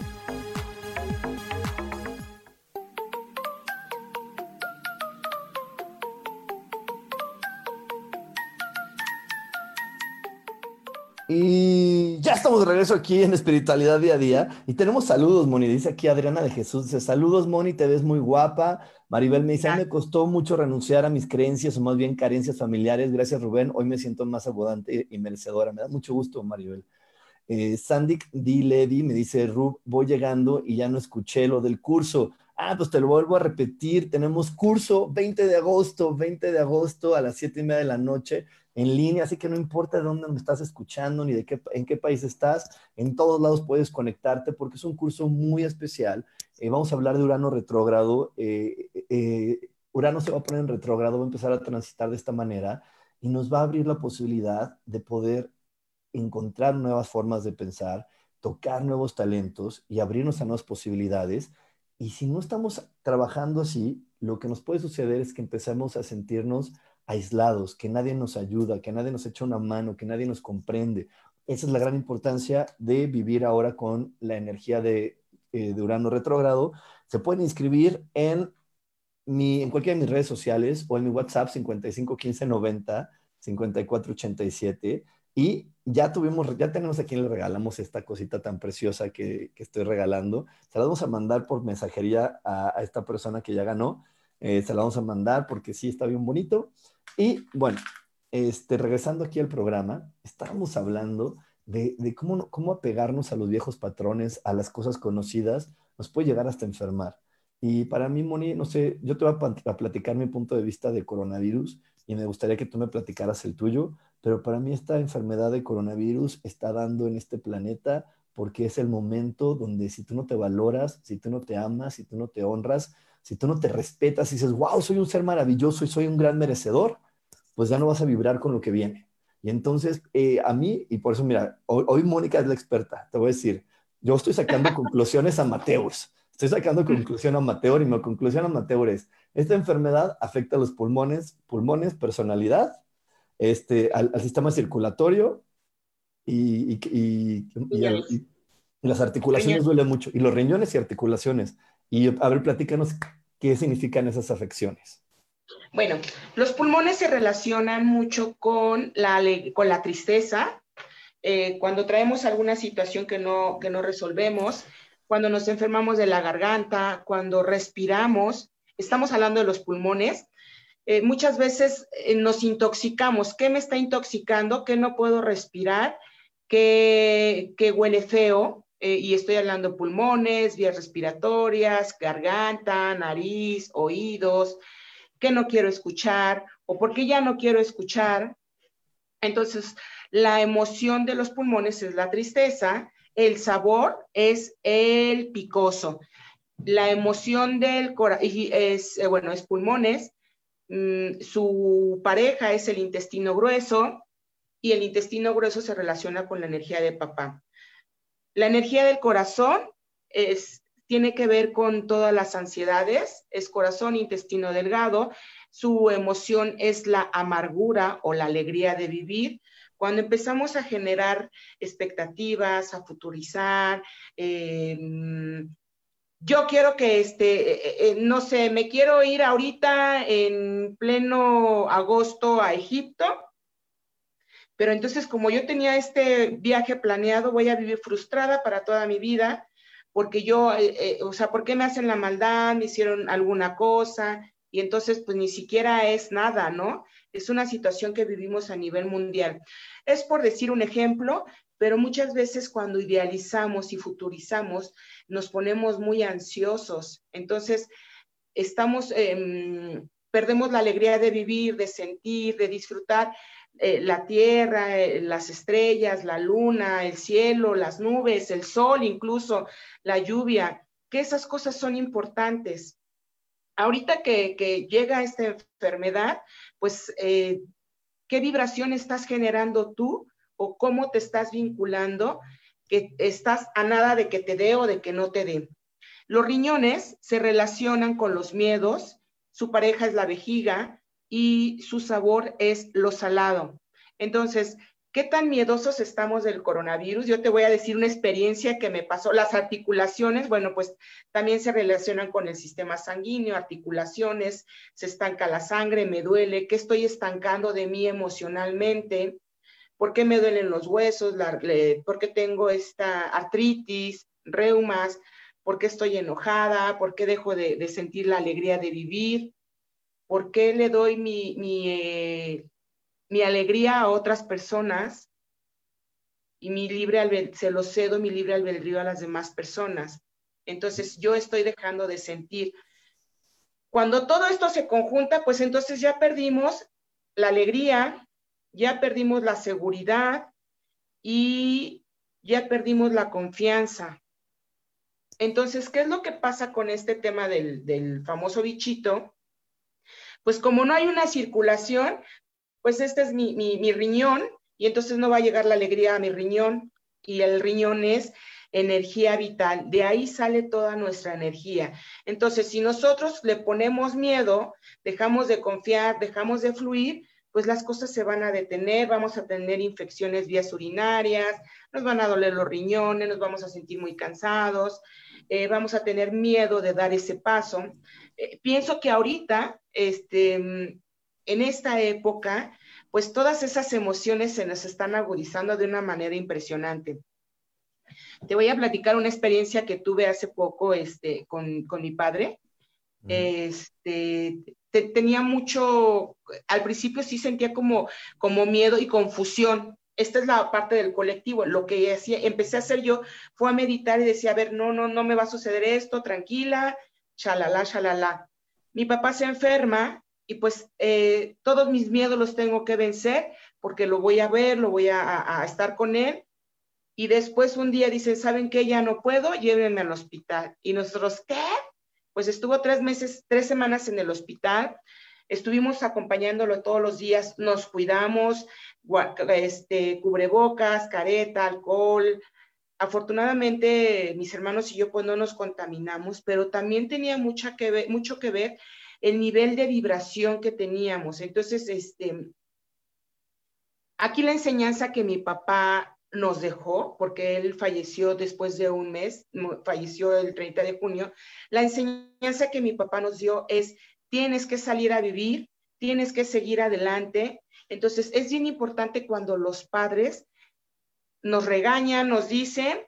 [SPEAKER 1] Regreso aquí en Espiritualidad Día a Día. Y tenemos saludos, Moni. Dice aquí Adriana de Jesús. Dice, saludos, Moni, te ves muy guapa. Maribel me dice, me costó mucho renunciar a mis creencias o más bien carencias familiares. Gracias, Rubén. Hoy me siento más abundante y merecedora. Me da mucho gusto, Maribel. Eh, Sandy D. Levy me dice, Rub, voy llegando y ya no escuché lo del curso. Ah, pues te lo vuelvo a repetir. Tenemos curso 20 de agosto, 20 de agosto a las 7 y media de la noche en línea, así que no importa de dónde me estás escuchando ni de qué, en qué país estás, en todos lados puedes conectarte porque es un curso muy especial. Eh, vamos a hablar de Urano retrógrado. Eh, eh, Urano se va a poner en retrógrado, va a empezar a transitar de esta manera y nos va a abrir la posibilidad de poder encontrar nuevas formas de pensar, tocar nuevos talentos y abrirnos a nuevas posibilidades. Y si no estamos trabajando así, lo que nos puede suceder es que empezamos a sentirnos aislados, que nadie nos ayuda, que nadie nos echa una mano, que nadie nos comprende. Esa es la gran importancia de vivir ahora con la energía de, eh, de Urano retrógrado. Se pueden inscribir en, mi, en cualquiera de mis redes sociales o en mi WhatsApp 551590 5487 y ya tuvimos, ya tenemos a quien le regalamos esta cosita tan preciosa que, que estoy regalando. Se la vamos a mandar por mensajería a, a esta persona que ya ganó. Eh, se la vamos a mandar porque sí está bien bonito. Y bueno, este, regresando aquí al programa, estábamos hablando de, cómo, cómo apegarnos a los viejos patrones, a las cosas conocidas, nos puede llegar hasta enfermar. Y para mí, Moni, no sé, yo te voy a platicar mi punto de vista de coronavirus y me gustaría que tú me platicaras el tuyo, pero para mí esta enfermedad de coronavirus está dando en este planeta porque es el momento donde si tú no te valoras, si tú no te amas, si tú no te honras, si tú no te respetas y dices, wow, soy un ser maravilloso y soy un gran merecedor, pues ya no vas a vibrar con lo que viene. Y entonces, eh, a mí, y por eso, mira, hoy, hoy, Mónica es la experta, te voy a decir, yo estoy sacando (laughs) conclusiones amateurs, estoy sacando conclusión amateur y mi conclusión amateur es, esta enfermedad afecta a los pulmones, pulmones, personalidad, este, al, al sistema circulatorio y, y, y, y, las articulaciones duelen mucho, y los riñones y articulaciones. Y a ver, platícanos qué significan esas afecciones.
[SPEAKER 2] Bueno, los pulmones se relacionan mucho con la, con la tristeza, eh, cuando traemos alguna situación que no, que no resolvemos, cuando nos enfermamos de la garganta, cuando respiramos, estamos hablando de los pulmones, eh, muchas veces eh, nos intoxicamos. ¿Qué me está intoxicando? ¿Qué no puedo respirar? ¿Qué, qué huele feo? Eh, y estoy hablando pulmones, vías respiratorias, garganta, nariz, oídos, ¿qué no quiero escuchar? ¿O por qué ya no quiero escuchar? Entonces, la emoción de los pulmones es la tristeza, el sabor es el picoso. La emoción del corazón es, eh, bueno, es pulmones, mm, su pareja es el intestino grueso y el intestino grueso se relaciona con la energía de papá. La energía del corazón es, tiene que ver con todas las ansiedades, es corazón, intestino delgado, su emoción es la amargura o la alegría de vivir. Cuando empezamos a generar expectativas, a futurizar, eh, yo quiero que, este, eh, eh, no sé, me quiero ir ahorita en pleno agosto a Egipto pero entonces, como yo tenía este viaje planeado, voy a vivir frustrada para toda mi vida, porque yo, eh, eh, o sea, ¿por qué me hacen la maldad? Me hicieron alguna cosa, y entonces, pues ni siquiera es nada, ¿no? Es una situación que vivimos a nivel mundial. Es por decir un ejemplo, pero muchas veces cuando idealizamos y futurizamos, nos ponemos muy ansiosos. Entonces, estamos, eh, perdemos la alegría de vivir, de sentir, de disfrutar, eh, la tierra, eh, las estrellas, la luna, el cielo, las nubes, el sol, incluso la lluvia, que esas cosas son importantes. Ahorita que, que llega esta enfermedad, pues, eh, ¿qué vibración estás generando tú o cómo te estás vinculando que estás a nada de que te dé o de que no te dé? Los riñones se relacionan con los miedos, su pareja es la vejiga, y su sabor es lo salado. Entonces, ¿qué tan miedosos estamos del coronavirus? Yo te voy a decir una experiencia que me pasó. Las articulaciones, bueno, pues también se relacionan con el sistema sanguíneo, articulaciones, se estanca la sangre, me duele, ¿qué estoy estancando de mí emocionalmente? ¿Por qué me duelen los huesos? ¿Por qué tengo esta artritis, reumas? ¿Por qué estoy enojada? ¿Por qué dejo de, de sentir la alegría de vivir? ¿Por qué le doy mi, mi, eh, mi alegría a otras personas y mi libre se lo cedo mi libre albedrío a las demás personas? Entonces yo estoy dejando de sentir. Cuando todo esto se conjunta, pues entonces ya perdimos la alegría, ya perdimos la seguridad y ya perdimos la confianza. Entonces, ¿qué es lo que pasa con este tema del, famoso bichito? Pues como no hay una circulación, pues este es mi, mi riñón y entonces no va a llegar la alegría a mi riñón y el riñón es energía vital, de ahí sale toda nuestra energía. Entonces, si nosotros le ponemos miedo, dejamos de confiar, dejamos de fluir, pues las cosas se van a detener, vamos a tener infecciones vías urinarias, nos van a doler los riñones, nos vamos a sentir muy cansados, eh, vamos a tener miedo de dar ese paso. Eh, pienso que ahorita, este, en esta época, pues todas esas emociones se nos están agudizando de una manera impresionante. Te voy a platicar una experiencia que tuve hace poco este, con, con mi padre. Este, tenía mucho, al principio sí sentía como, como miedo y confusión. Esta es la parte del colectivo. Lo que hacía, empecé a hacer yo fue a meditar y decía, a ver, no, no, no me va a suceder esto, tranquila, chalala, chalala. Mi papá se enferma y pues eh, todos mis miedos los tengo que vencer porque lo voy a ver, lo voy a, a estar con él y después un día dicen, ¿saben qué? Ya no puedo, llévenme al hospital. Y nosotros, ¿qué? Pues estuvo tres meses, tres semanas en el hospital, estuvimos acompañándolo todos los días, nos cuidamos, este, cubrebocas, careta, alcohol. Afortunadamente, mis hermanos y yo pues no nos contaminamos, pero también tenía mucha que mucho que ver el nivel de vibración que teníamos. Entonces, este, aquí la enseñanza que mi papá nos dejó, porque él falleció después de un mes, falleció el 30 de junio, la enseñanza que mi papá nos dio es, tienes que salir a vivir, tienes que seguir adelante. Entonces, es bien importante cuando los padres nos regañan, nos dicen,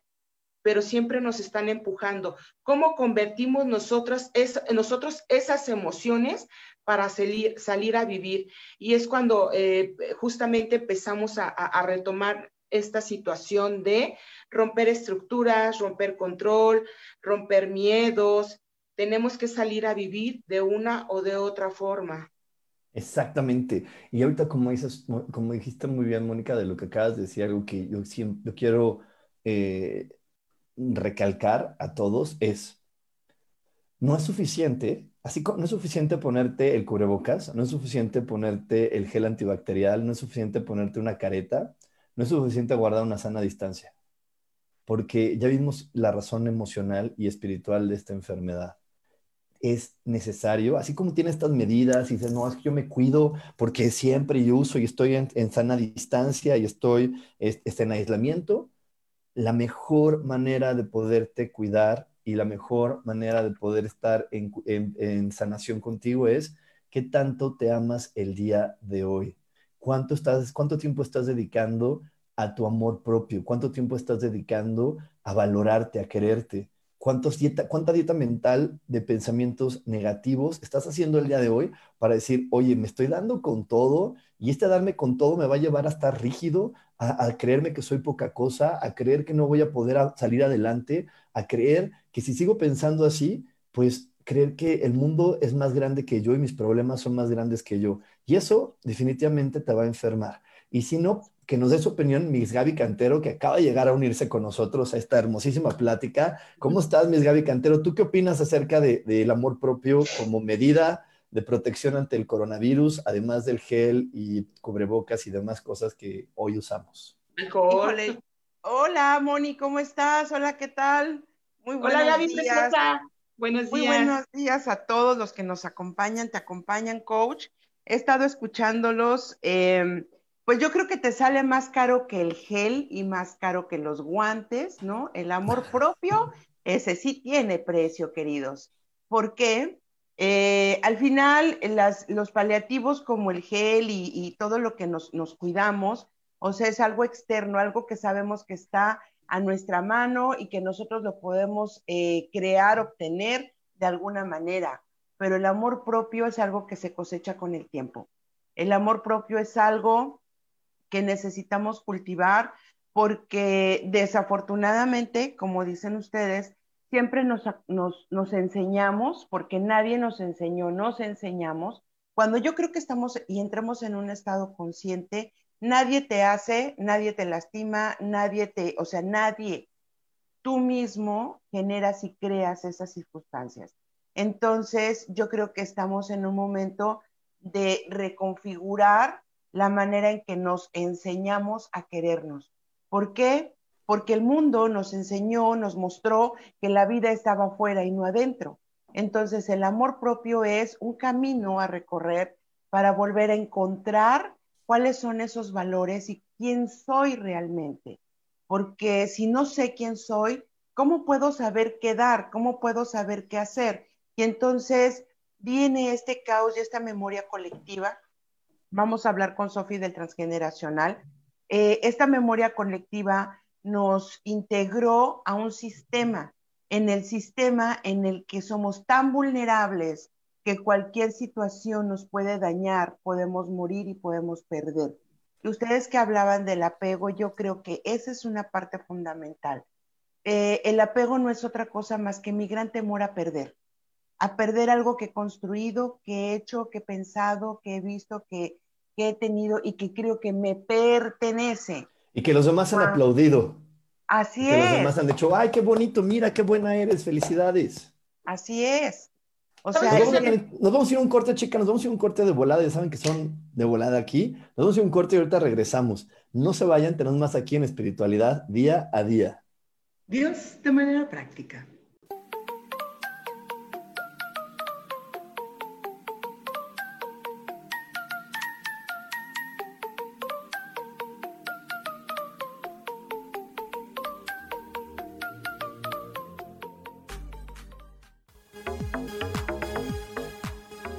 [SPEAKER 2] pero siempre nos están empujando. ¿Cómo convertimos nosotros, nosotros esas emociones para salir, salir a vivir? Y es cuando eh, justamente empezamos a retomar esta situación de romper estructuras, romper control, romper miedos. Tenemos que salir a vivir de una o de otra forma.
[SPEAKER 1] Exactamente. Y ahorita, como, dices, como dijiste muy bien, Mónica, de lo que acabas de decir, algo que yo, siempre, quiero eh, recalcar a todos es, no es suficiente, así como no es suficiente ponerte el cubrebocas, no es suficiente ponerte el gel antibacterial, no es suficiente ponerte una careta, no es suficiente guardar una sana distancia, porque ya vimos la razón emocional y espiritual de esta enfermedad. Es necesario, así como tiene estas medidas y dices, no, es que yo me cuido porque siempre yo uso y estoy en, sana distancia y estoy en aislamiento, la mejor manera de poderte cuidar y la mejor manera de poder estar en, en sanación contigo es qué tanto te amas el día de hoy ¿Cuánto, estás, ¿Cuánto tiempo estás dedicando a tu amor propio? ¿Cuánto tiempo estás dedicando a valorarte, a quererte? ¿Cuántos dieta, ¿Cuánta dieta mental de pensamientos negativos estás haciendo el día de hoy para decir, oye, me estoy dando con todo y este darme con todo me va a llevar a estar rígido, a creerme que soy poca cosa, a creer que no voy a poder salir adelante, a creer que si sigo pensando así, pues creer que el mundo es más grande que yo y mis problemas son más grandes que yo. Y eso definitivamente te va a enfermar. Y si no, que nos dé su opinión Miss Gaby Cantero, que acaba de llegar a unirse con nosotros a esta hermosísima plática. ¿Cómo estás, Miss Gaby Cantero? ¿Tú qué opinas acerca del amor propio como medida de protección ante el coronavirus, además del gel y cubrebocas y demás cosas que hoy usamos?
[SPEAKER 3] Hola, Moni, ¿cómo estás? Hola, ¿qué tal?
[SPEAKER 2] Muy buenos Hola, Gaby.
[SPEAKER 3] Buenos días. Muy buenos días a todos los que nos acompañan, te acompañan, coach he estado escuchándolos. Em, pues yo creo que te sale más caro que el gel y más caro que los guantes, ¿no? El amor propio, (laughs) ese sí tiene precio, queridos. Porque eh, al final los paliativos como el gel y, todo lo que nos, cuidamos, o sea, es algo externo, algo que sabemos que está a nuestra mano y que nosotros lo podemos eh, crear, obtener de alguna manera pero el amor propio es algo que se cosecha con el tiempo. El amor propio es algo que necesitamos cultivar porque desafortunadamente, como dicen ustedes, siempre nos, nos, enseñamos, porque nadie nos enseñó, nos enseñamos. Cuando yo creo que estamos y entramos en un estado consciente, nadie te hace, nadie te lastima, nadie te, o sea, nadie, tú mismo generas y creas esas circunstancias. Entonces, yo creo que estamos en un momento de reconfigurar la manera en que nos enseñamos a querernos. ¿Por qué? porque el mundo nos enseñó, nos mostró que la vida estaba afuera y no adentro. Entonces el amor propio es un camino a recorrer para volver a encontrar cuáles son esos valores y quién soy realmente. Porque si no sé quién soy, ¿cómo puedo saber qué dar? ¿Cómo puedo saber qué hacer? Y entonces viene este caos y esta memoria colectiva. Vamos a hablar con Sofi del transgeneracional. Eh, esta memoria colectiva nos integró a un sistema, en el sistema en el que somos tan vulnerables que cualquier situación nos puede dañar, podemos morir y podemos perder. Y ustedes que hablaban del apego, yo creo que esa es una parte fundamental. Eh, el apego no es otra cosa más que mi gran temor a perder, a perder algo que he construido, que he hecho, que he pensado, que he visto, que, que he tenido y que creo que me pertenece.
[SPEAKER 1] Y que los demás han ah. aplaudido.
[SPEAKER 3] Así
[SPEAKER 1] que
[SPEAKER 3] es.
[SPEAKER 1] Los demás han dicho, ay, qué bonito, mira, qué buena eres, felicidades.
[SPEAKER 3] Así es.
[SPEAKER 1] O sea, nos vamos, a ir a un corte, chica, nos vamos a ir a un corte de volada, ya saben que son de volada aquí. Nos vamos a ir a un corte y ahorita regresamos. No se vayan, tenemos más aquí en espiritualidad día a día.
[SPEAKER 4] Dios de manera práctica.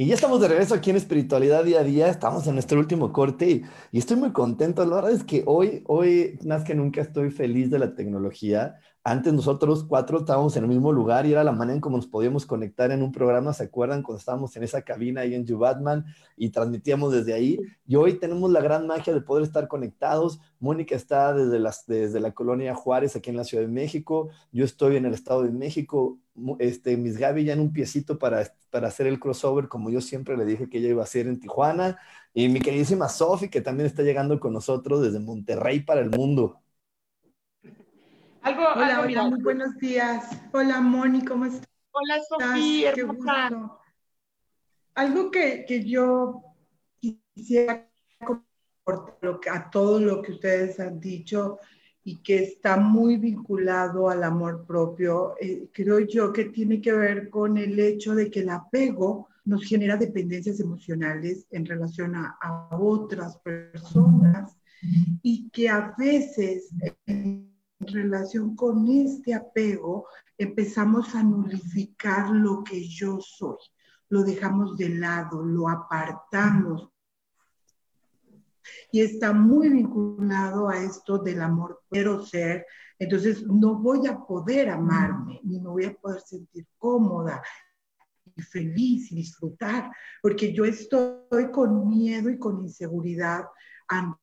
[SPEAKER 1] Y ya estamos de regreso aquí en Espiritualidad Día a Día, estamos en nuestro último corte y, estoy muy contento. La verdad es que hoy, hoy más que nunca estoy feliz de la tecnología. Antes nosotros cuatro estábamos en el mismo lugar y era la manera en cómo nos podíamos conectar en un programa, ¿se acuerdan? Cuando estábamos en esa cabina ahí en Batman y transmitíamos desde ahí. Y hoy tenemos la gran magia de poder estar conectados. Mónica está desde, las, desde la colonia Juárez, aquí en la Ciudad de México. Yo estoy en el Estado de México este, Miss Gaby ya en un piecito para, para hacer el crossover, como yo siempre le dije que ella iba a hacer en Tijuana. Y mi queridísima Sofi, que también está llegando con nosotros desde Monterrey para el mundo.
[SPEAKER 4] Algo, hola, hola, muy buenos días. Hola, Moni, ¿cómo estás?
[SPEAKER 2] Hola, Sofía, hermosa.
[SPEAKER 4] Algo que, que yo quisiera a todo lo que ustedes han dicho y que está muy vinculado al amor propio, eh, creo yo que tiene que ver con el hecho de que el apego nos genera dependencias emocionales en relación a, a otras personas y que a veces en relación con este apego empezamos a nulificar lo que yo soy, lo dejamos de lado, lo apartamos. Y está muy vinculado a esto del amor, quiero ser, entonces no voy a poder amarme, ni me voy a poder sentir cómoda, y feliz y disfrutar, porque yo estoy con miedo y con inseguridad ante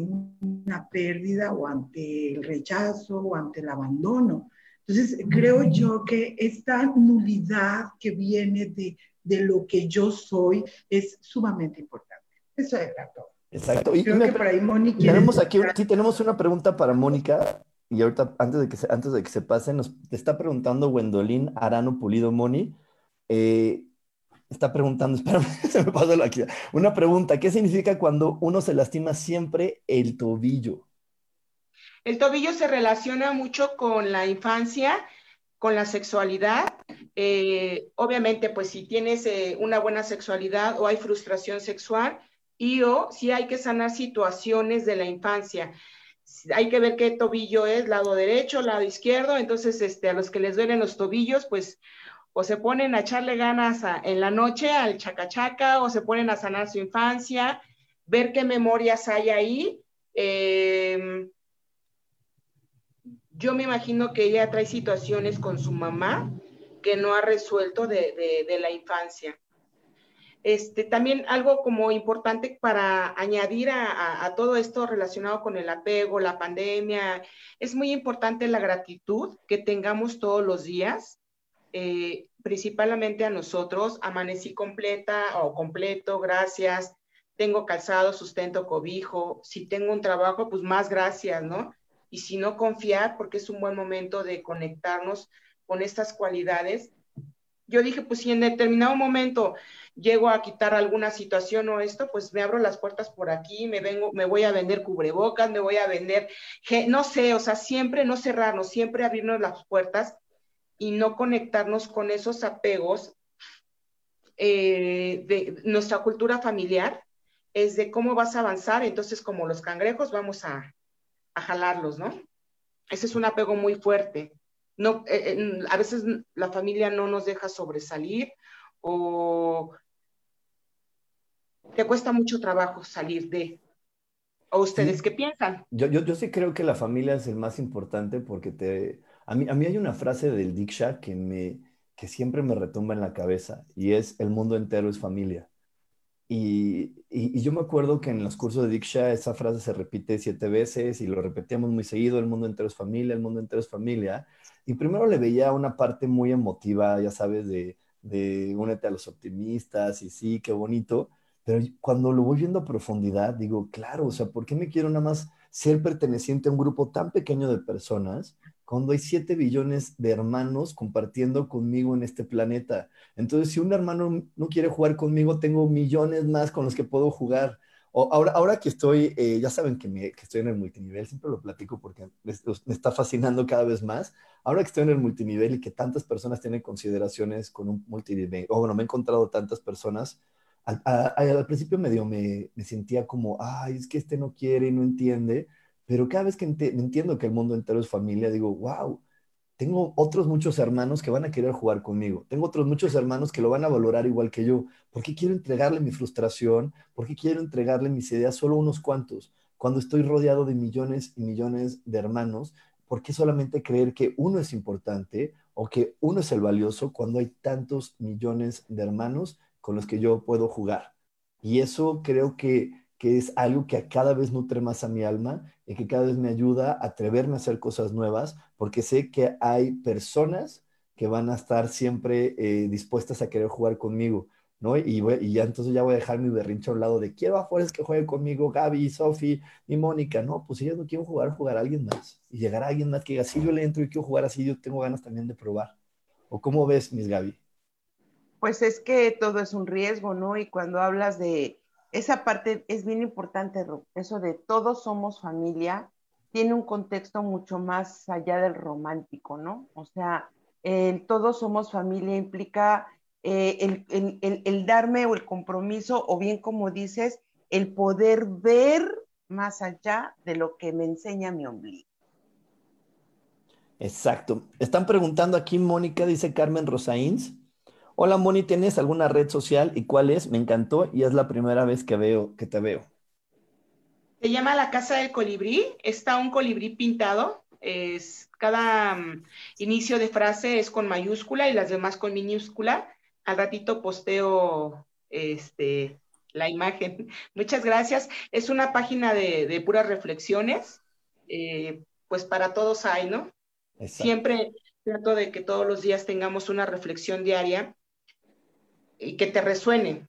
[SPEAKER 4] una pérdida o ante el rechazo o ante el abandono. Entonces, creo yo que esta nulidad que viene de, de lo que yo soy es sumamente importante. Eso es todo.
[SPEAKER 1] Exacto. Y, creo que por ahí Mónica. Tenemos aquí, tenemos una pregunta para Mónica y ahorita, antes de que se, antes de que se pase, nos está preguntando Wendolín Arano Pulido Moni. Eh, está preguntando, (laughs) espérame, se me pasó aquí. Una pregunta, ¿qué significa cuando uno se lastima siempre el tobillo?
[SPEAKER 2] El tobillo se relaciona mucho con la infancia, con la sexualidad. Eh, obviamente, pues si tienes eh, una buena sexualidad o hay frustración sexual, y o si hay que sanar situaciones de la infancia hay que ver qué tobillo es, lado derecho, lado izquierdo, entonces este, a los que les duelen los tobillos, pues o se ponen a echarle ganas en la noche al chacachaca, o se ponen a sanar su infancia, ver qué memorias hay ahí. Em, yo me imagino que ella trae situaciones con su mamá que no ha resuelto de la infancia. Este, también algo como importante para añadir a, todo esto relacionado con el apego, la pandemia, es muy importante la gratitud que tengamos todos los días, eh, principalmente a nosotros. Amanecí completa o completo, gracias. Tengo calzado, sustento, cobijo. Si tengo un trabajo, pues más gracias, ¿no? Y si no, confiar, porque es un buen momento de conectarnos con estas cualidades. Yo dije, pues si en determinado momento llego a quitar alguna situación o esto, pues me abro las puertas por aquí, me vengo, me voy a vender cubrebocas, me voy a vender, no sé, o sea, siempre no cerrarnos, siempre abrirnos las puertas y no conectarnos con esos apegos eh, de nuestra cultura familiar, es de cómo vas a avanzar, entonces como los cangrejos vamos a, a jalarlos, ¿no? Ese es un apego muy fuerte. No, eh, a veces la familia no nos deja sobresalir o te cuesta mucho trabajo salir de... ¿O ustedes qué piensan?
[SPEAKER 1] Yo, yo, yo, sí creo que la familia es el más importante porque te... A mí, a mí hay una frase del Diksha que, me, que siempre me retumba en la cabeza y es el mundo entero es familia. Y, y, yo me acuerdo que en los cursos de Diksha esa frase se repite siete veces y lo repetíamos muy seguido, el mundo entero es familia, el mundo entero es familia. Y primero le veía una parte muy emotiva, ya sabes, de, de únete a los optimistas y sí, qué bonito. Pero cuando lo voy viendo a profundidad, digo, claro, o sea, ¿por qué me quiero nada más ser perteneciente a un grupo tan pequeño de personas cuando hay 7 billones de hermanos compartiendo conmigo en este planeta? Entonces, si un hermano no quiere jugar conmigo, tengo millones más con los que puedo jugar. O ahora, ahora que estoy, eh, ya saben que, que, estoy en el multinivel, siempre lo platico porque me, me, está fascinando cada vez más. Ahora que estoy en el multinivel y que tantas personas tienen consideraciones con un multinivel, o bueno, me he encontrado tantas personas al, principio medio me, me, sentía como, ay, es que este no quiere y no entiende, pero cada vez que entiendo que el mundo entero es familia, digo, wow, tengo otros muchos hermanos que van a querer jugar conmigo, tengo otros muchos hermanos que lo van a valorar igual que yo, ¿por qué quiero entregarle mi frustración? ¿Por qué quiero entregarle mis ideas solo unos cuantos? Cuando estoy rodeado de millones y millones de hermanos, ¿por qué solamente creer que uno es importante o que uno es el valioso cuando hay tantos millones de hermanos con los que yo puedo jugar. Y eso creo que, que es algo que cada vez nutre más a mi alma y que cada vez me ayuda a atreverme a hacer cosas nuevas, porque sé que hay personas que van a estar siempre eh, dispuestas a querer jugar conmigo. ¿no? Y, y, ya entonces ya voy a dejar mi berrinche a un lado de quiero a fuerzas que juegue conmigo Gaby, Sofi y Mónica. No, pues si ellos no quieren jugar, jugar a alguien más. Y llegar a alguien más que diga, sí, yo le entro y quiero jugar así, yo tengo ganas también de probar. ¿O cómo ves, mis Gaby?
[SPEAKER 3] Pues es que todo es un riesgo, ¿no? Y cuando hablas de esa parte es bien importante, eso de todos somos familia, tiene un contexto mucho más allá del romántico, ¿no? O sea, el todos somos familia implica eh, el, darme o el compromiso, o bien como dices, el poder ver más allá de lo que me enseña mi ombligo.
[SPEAKER 1] Exacto. Están preguntando aquí, Mónica, dice Carmen Rosaíns. Hola, Moni, ¿tienes alguna red social y cuál es? Me encantó y es la primera vez que veo que te veo.
[SPEAKER 2] Se llama La Casa del Colibrí. Está un colibrí pintado. Es, cada mm, inicio de frase es con mayúscula y las demás con minúscula al ratito posteo este, la imagen. (laughs) Muchas gracias. Es una página de, puras reflexiones, eh, pues para todos hay, ¿no? Siempre trato de que todos los días tengamos una reflexión diaria y que te resuene.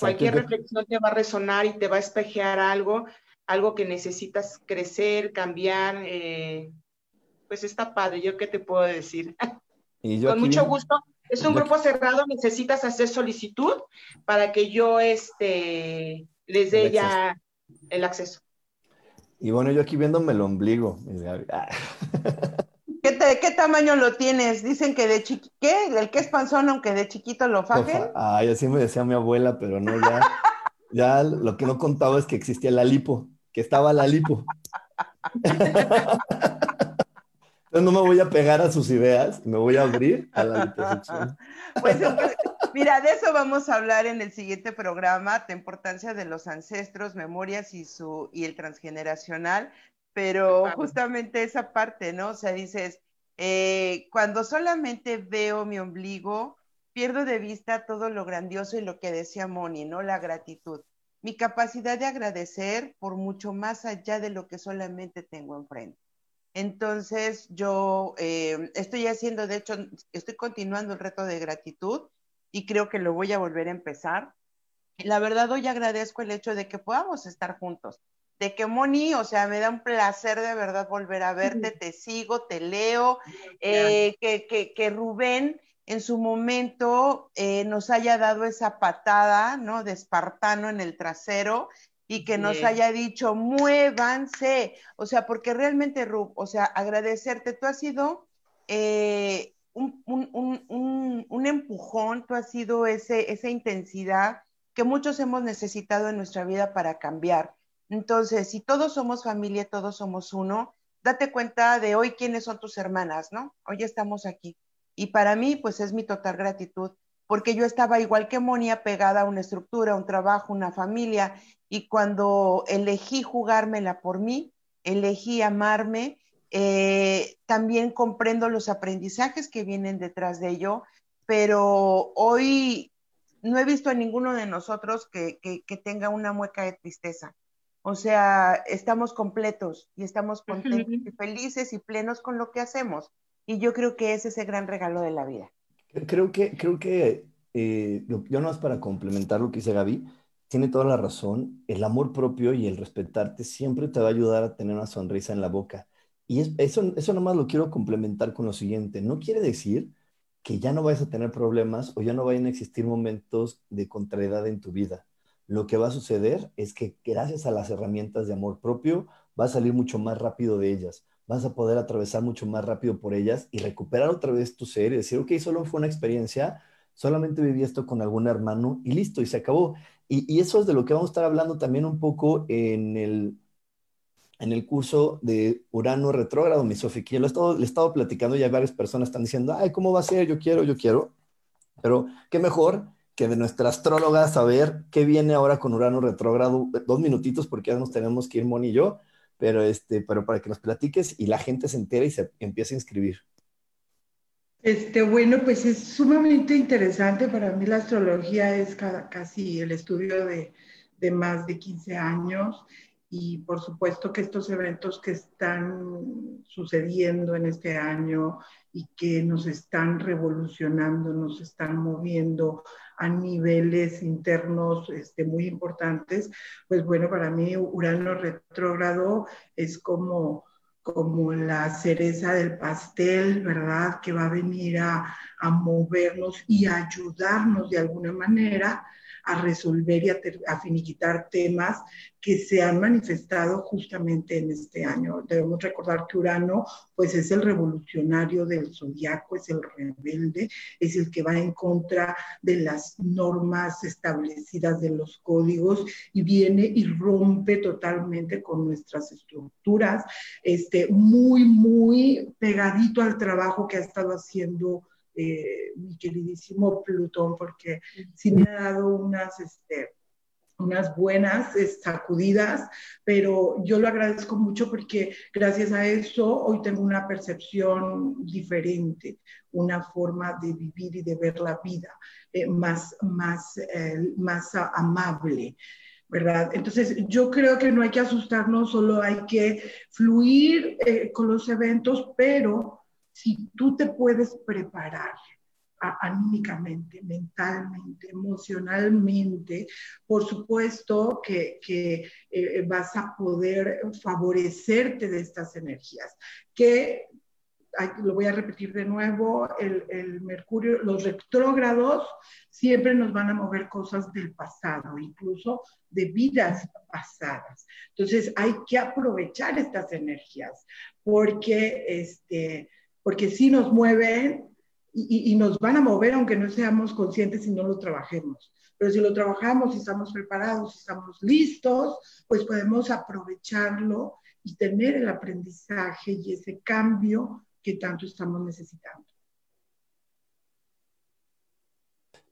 [SPEAKER 2] Cualquier reflexión te va a resonar y te va a espejear algo, algo que necesitas crecer, cambiar. Eh, pues está padre, yo qué te puedo decir. (laughs) Con mucho gusto es un grupo cerrado, necesitas hacer solicitud para que yo este, les dé ya el acceso.
[SPEAKER 1] Y bueno, yo aquí viéndome el ombligo. (laughs)
[SPEAKER 3] ¿Qué, ¿Qué, tamaño lo tienes? Dicen que de chiquito, ¿qué? ¿El que es panzón aunque de chiquito lo fajen?
[SPEAKER 1] Ay, así me decía mi abuela, pero no, ya, (laughs) ya lo que no contaba es que existía la lipo, que estaba la lipo. no me voy a pegar a sus ideas, me voy a abrir a la liposucción. (laughs)
[SPEAKER 3] Pues mira, de eso vamos a hablar en el siguiente programa, de importancia de los ancestros, memorias y su y el transgeneracional, pero justamente esa parte, ¿no? O sea, dices, eh, cuando solamente veo mi ombligo, pierdo de vista todo lo grandioso y lo que decía Moni, ¿no? La gratitud. Mi capacidad de agradecer por mucho más allá de lo que solamente tengo enfrente. Entonces, yo eh, estoy haciendo, de hecho, estoy continuando el reto de gratitud y creo que lo voy a volver a empezar. La verdad, hoy agradezco el hecho de que podamos estar juntos, de que Moni, o sea, me da un placer de verdad volver a verte, te sigo, te leo, eh, que, que, Rubén en su momento eh, nos haya dado esa patada, ¿no? De espartano en el trasero y que nos haya dicho, muévanse. O sea, porque realmente, Rub, o sea, agradecerte, tú has sido eh, un, empujón, tú has sido ese, esa intensidad que muchos hemos necesitado en nuestra vida para cambiar. Entonces, si todos somos familia, todos somos uno, date cuenta de hoy quiénes son tus hermanas, ¿no? Hoy estamos aquí. Y para mí, pues es mi total gratitud, porque yo estaba igual que Monia, pegada a una estructura, un trabajo, una familia, y cuando elegí jugármela por mí, elegí amarme, eh, también comprendo los aprendizajes que vienen detrás de ello, pero hoy no he visto a ninguno de nosotros que, tenga una mueca de tristeza. O sea, estamos completos y estamos contentos y felices y plenos con lo que hacemos. Y yo creo que ese es el gran regalo de la vida.
[SPEAKER 1] Creo que, creo que eh, yo no es para complementar lo que dice Gaby, tiene toda la razón. El amor propio y el respetarte siempre te va a ayudar a tener una sonrisa en la boca. Y eso, eso nomás lo quiero complementar con lo siguiente. No quiere decir que ya no vayas a tener problemas o ya no vayan a existir momentos de contrariedad en tu vida. Lo que va a suceder es que gracias a las herramientas de amor propio vas a salir mucho más rápido de ellas. Vas a poder atravesar mucho más rápido por ellas y recuperar otra vez tu ser y decir, ok, solo fue una experiencia, solamente viví esto con algún hermano y listo, y se acabó. Y, eso es de lo que vamos a estar hablando también un poco en el, en el curso de Urano retrógrado, mi Sofía, que lo he estado, le platicando y hay varias personas están diciendo, ay, ¿cómo va a ser? Yo quiero, yo quiero. Pero qué mejor que de nuestra astróloga saber qué viene ahora con Urano retrógrado. Dos minutitos porque ya nos tenemos que ir, Moni y yo, pero, este, pero para que nos platiques y la gente se entere y se empiece a inscribir.
[SPEAKER 4] Este, bueno, pues es sumamente interesante. Para mí la astrología es casi el estudio de, de, más de 15 años y por supuesto que estos eventos que están sucediendo en este año y que nos están revolucionando, nos están moviendo a niveles internos este, muy importantes, pues bueno, para mí Urano retrógrado es como como la cereza del pastel, ¿verdad? Que va a venir a, movernos y ayudarnos de alguna manera a resolver y a, finiquitar temas que se han manifestado justamente en este año. Debemos recordar que Urano, pues es el revolucionario del zodiaco, es el rebelde, es el que va en contra de las normas establecidas de los códigos y viene y rompe totalmente con nuestras estructuras, este, muy, muy pegadito al trabajo que ha estado haciendo eh, mi queridísimo Plutón, porque sí me ha dado unas, este, unas buenas eh, sacudidas, pero yo lo agradezco mucho porque gracias a eso hoy tengo una percepción diferente, una forma de vivir y de ver la vida eh, más, más, más amable. ¿verdad? Entonces, yo creo que no hay que asustarnos, solo hay que fluir con los eventos, pero si tú te puedes preparar anímicamente, mentalmente, emocionalmente, por supuesto que, eh, vas a poder favorecerte de estas energías, que lo voy a repetir de nuevo, el, el, Mercurio, los retrógrados siempre nos van a mover cosas del pasado, incluso de vidas pasadas. Entonces hay que aprovechar estas energías porque este, porque sí nos mueven y, nos van a mover aunque no seamos conscientes y no lo trabajemos. Pero si lo trabajamos y estamos preparados, y estamos listos, pues podemos aprovecharlo y tener el aprendizaje y ese cambio que tanto estamos necesitando.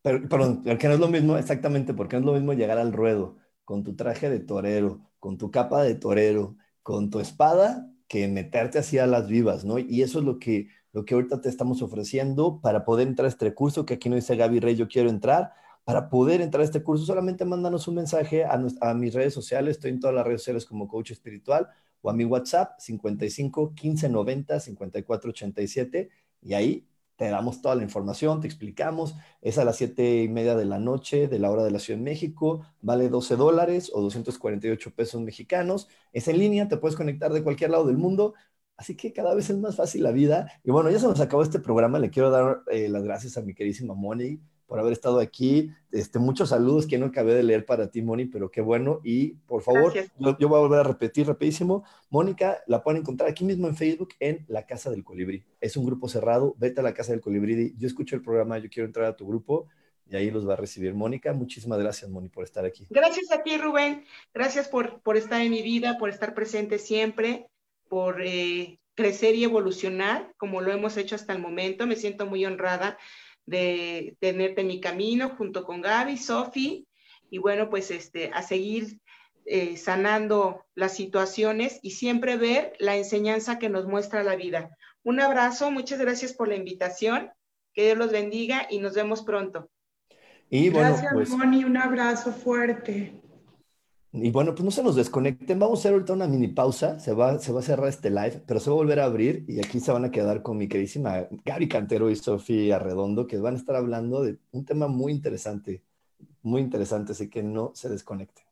[SPEAKER 1] Pero, perdón, que no es lo mismo, exactamente, porque no es lo mismo llegar al ruedo con tu traje de torero, con tu capa de torero, con tu espada que meterte así a las vivas, ¿no? Y eso es lo que, lo que ahorita te estamos ofreciendo para poder entrar a este curso, que aquí no dice Gaby Rey, yo quiero entrar. Para poder entrar a este curso, solamente mándanos un mensaje a, a mis redes sociales, estoy en todas las redes sociales como coach espiritual, o a mi WhatsApp 55 15 90 54 87, y ahí te damos toda la información, te explicamos. Es a las siete y media de la noche de la hora de la Ciudad de México, vale 12 dólares o 248 pesos mexicanos. Es en línea, te puedes conectar de cualquier lado del mundo. Así que cada vez es más fácil la vida. Y bueno, ya se nos acabó este programa. Le quiero dar eh, las gracias a mi queridísima Moni por haber estado aquí. Este, muchos saludos que no acabé de leer para ti, Moni, pero qué bueno. Y por favor, yo, voy a volver a repetir rapidísimo. Mónica la pueden encontrar aquí mismo en Facebook en La Casa del Colibrí. Es un grupo cerrado. Vete a La Casa del Colibrí. Yo escucho el programa, yo quiero entrar a tu grupo y ahí los va a recibir Mónica. Muchísimas gracias, Moni, por estar aquí.
[SPEAKER 2] Gracias a ti, Rubén. Gracias por, por estar en mi vida, por estar presente siempre, por eh, crecer y evolucionar como lo hemos hecho hasta el momento. Me siento muy honrada de tenerte en mi camino junto con Gaby, Sofi, y bueno, pues este, a seguir eh, sanando las situaciones y siempre ver la enseñanza que nos muestra la vida. Un abrazo, muchas gracias por la invitación, que Dios los bendiga y nos vemos pronto.
[SPEAKER 4] Y gracias, pues Moni, un abrazo fuerte.
[SPEAKER 1] Y bueno, pues no se nos desconecten. Vamos a hacer ahorita una mini pausa. Se va, se va a cerrar este live, pero se va a volver a abrir y aquí se van a quedar con mi queridísima Gaby Cantero y Sofía Arredondo, que van a estar hablando de un tema muy interesante, muy interesante, así que no se desconecten.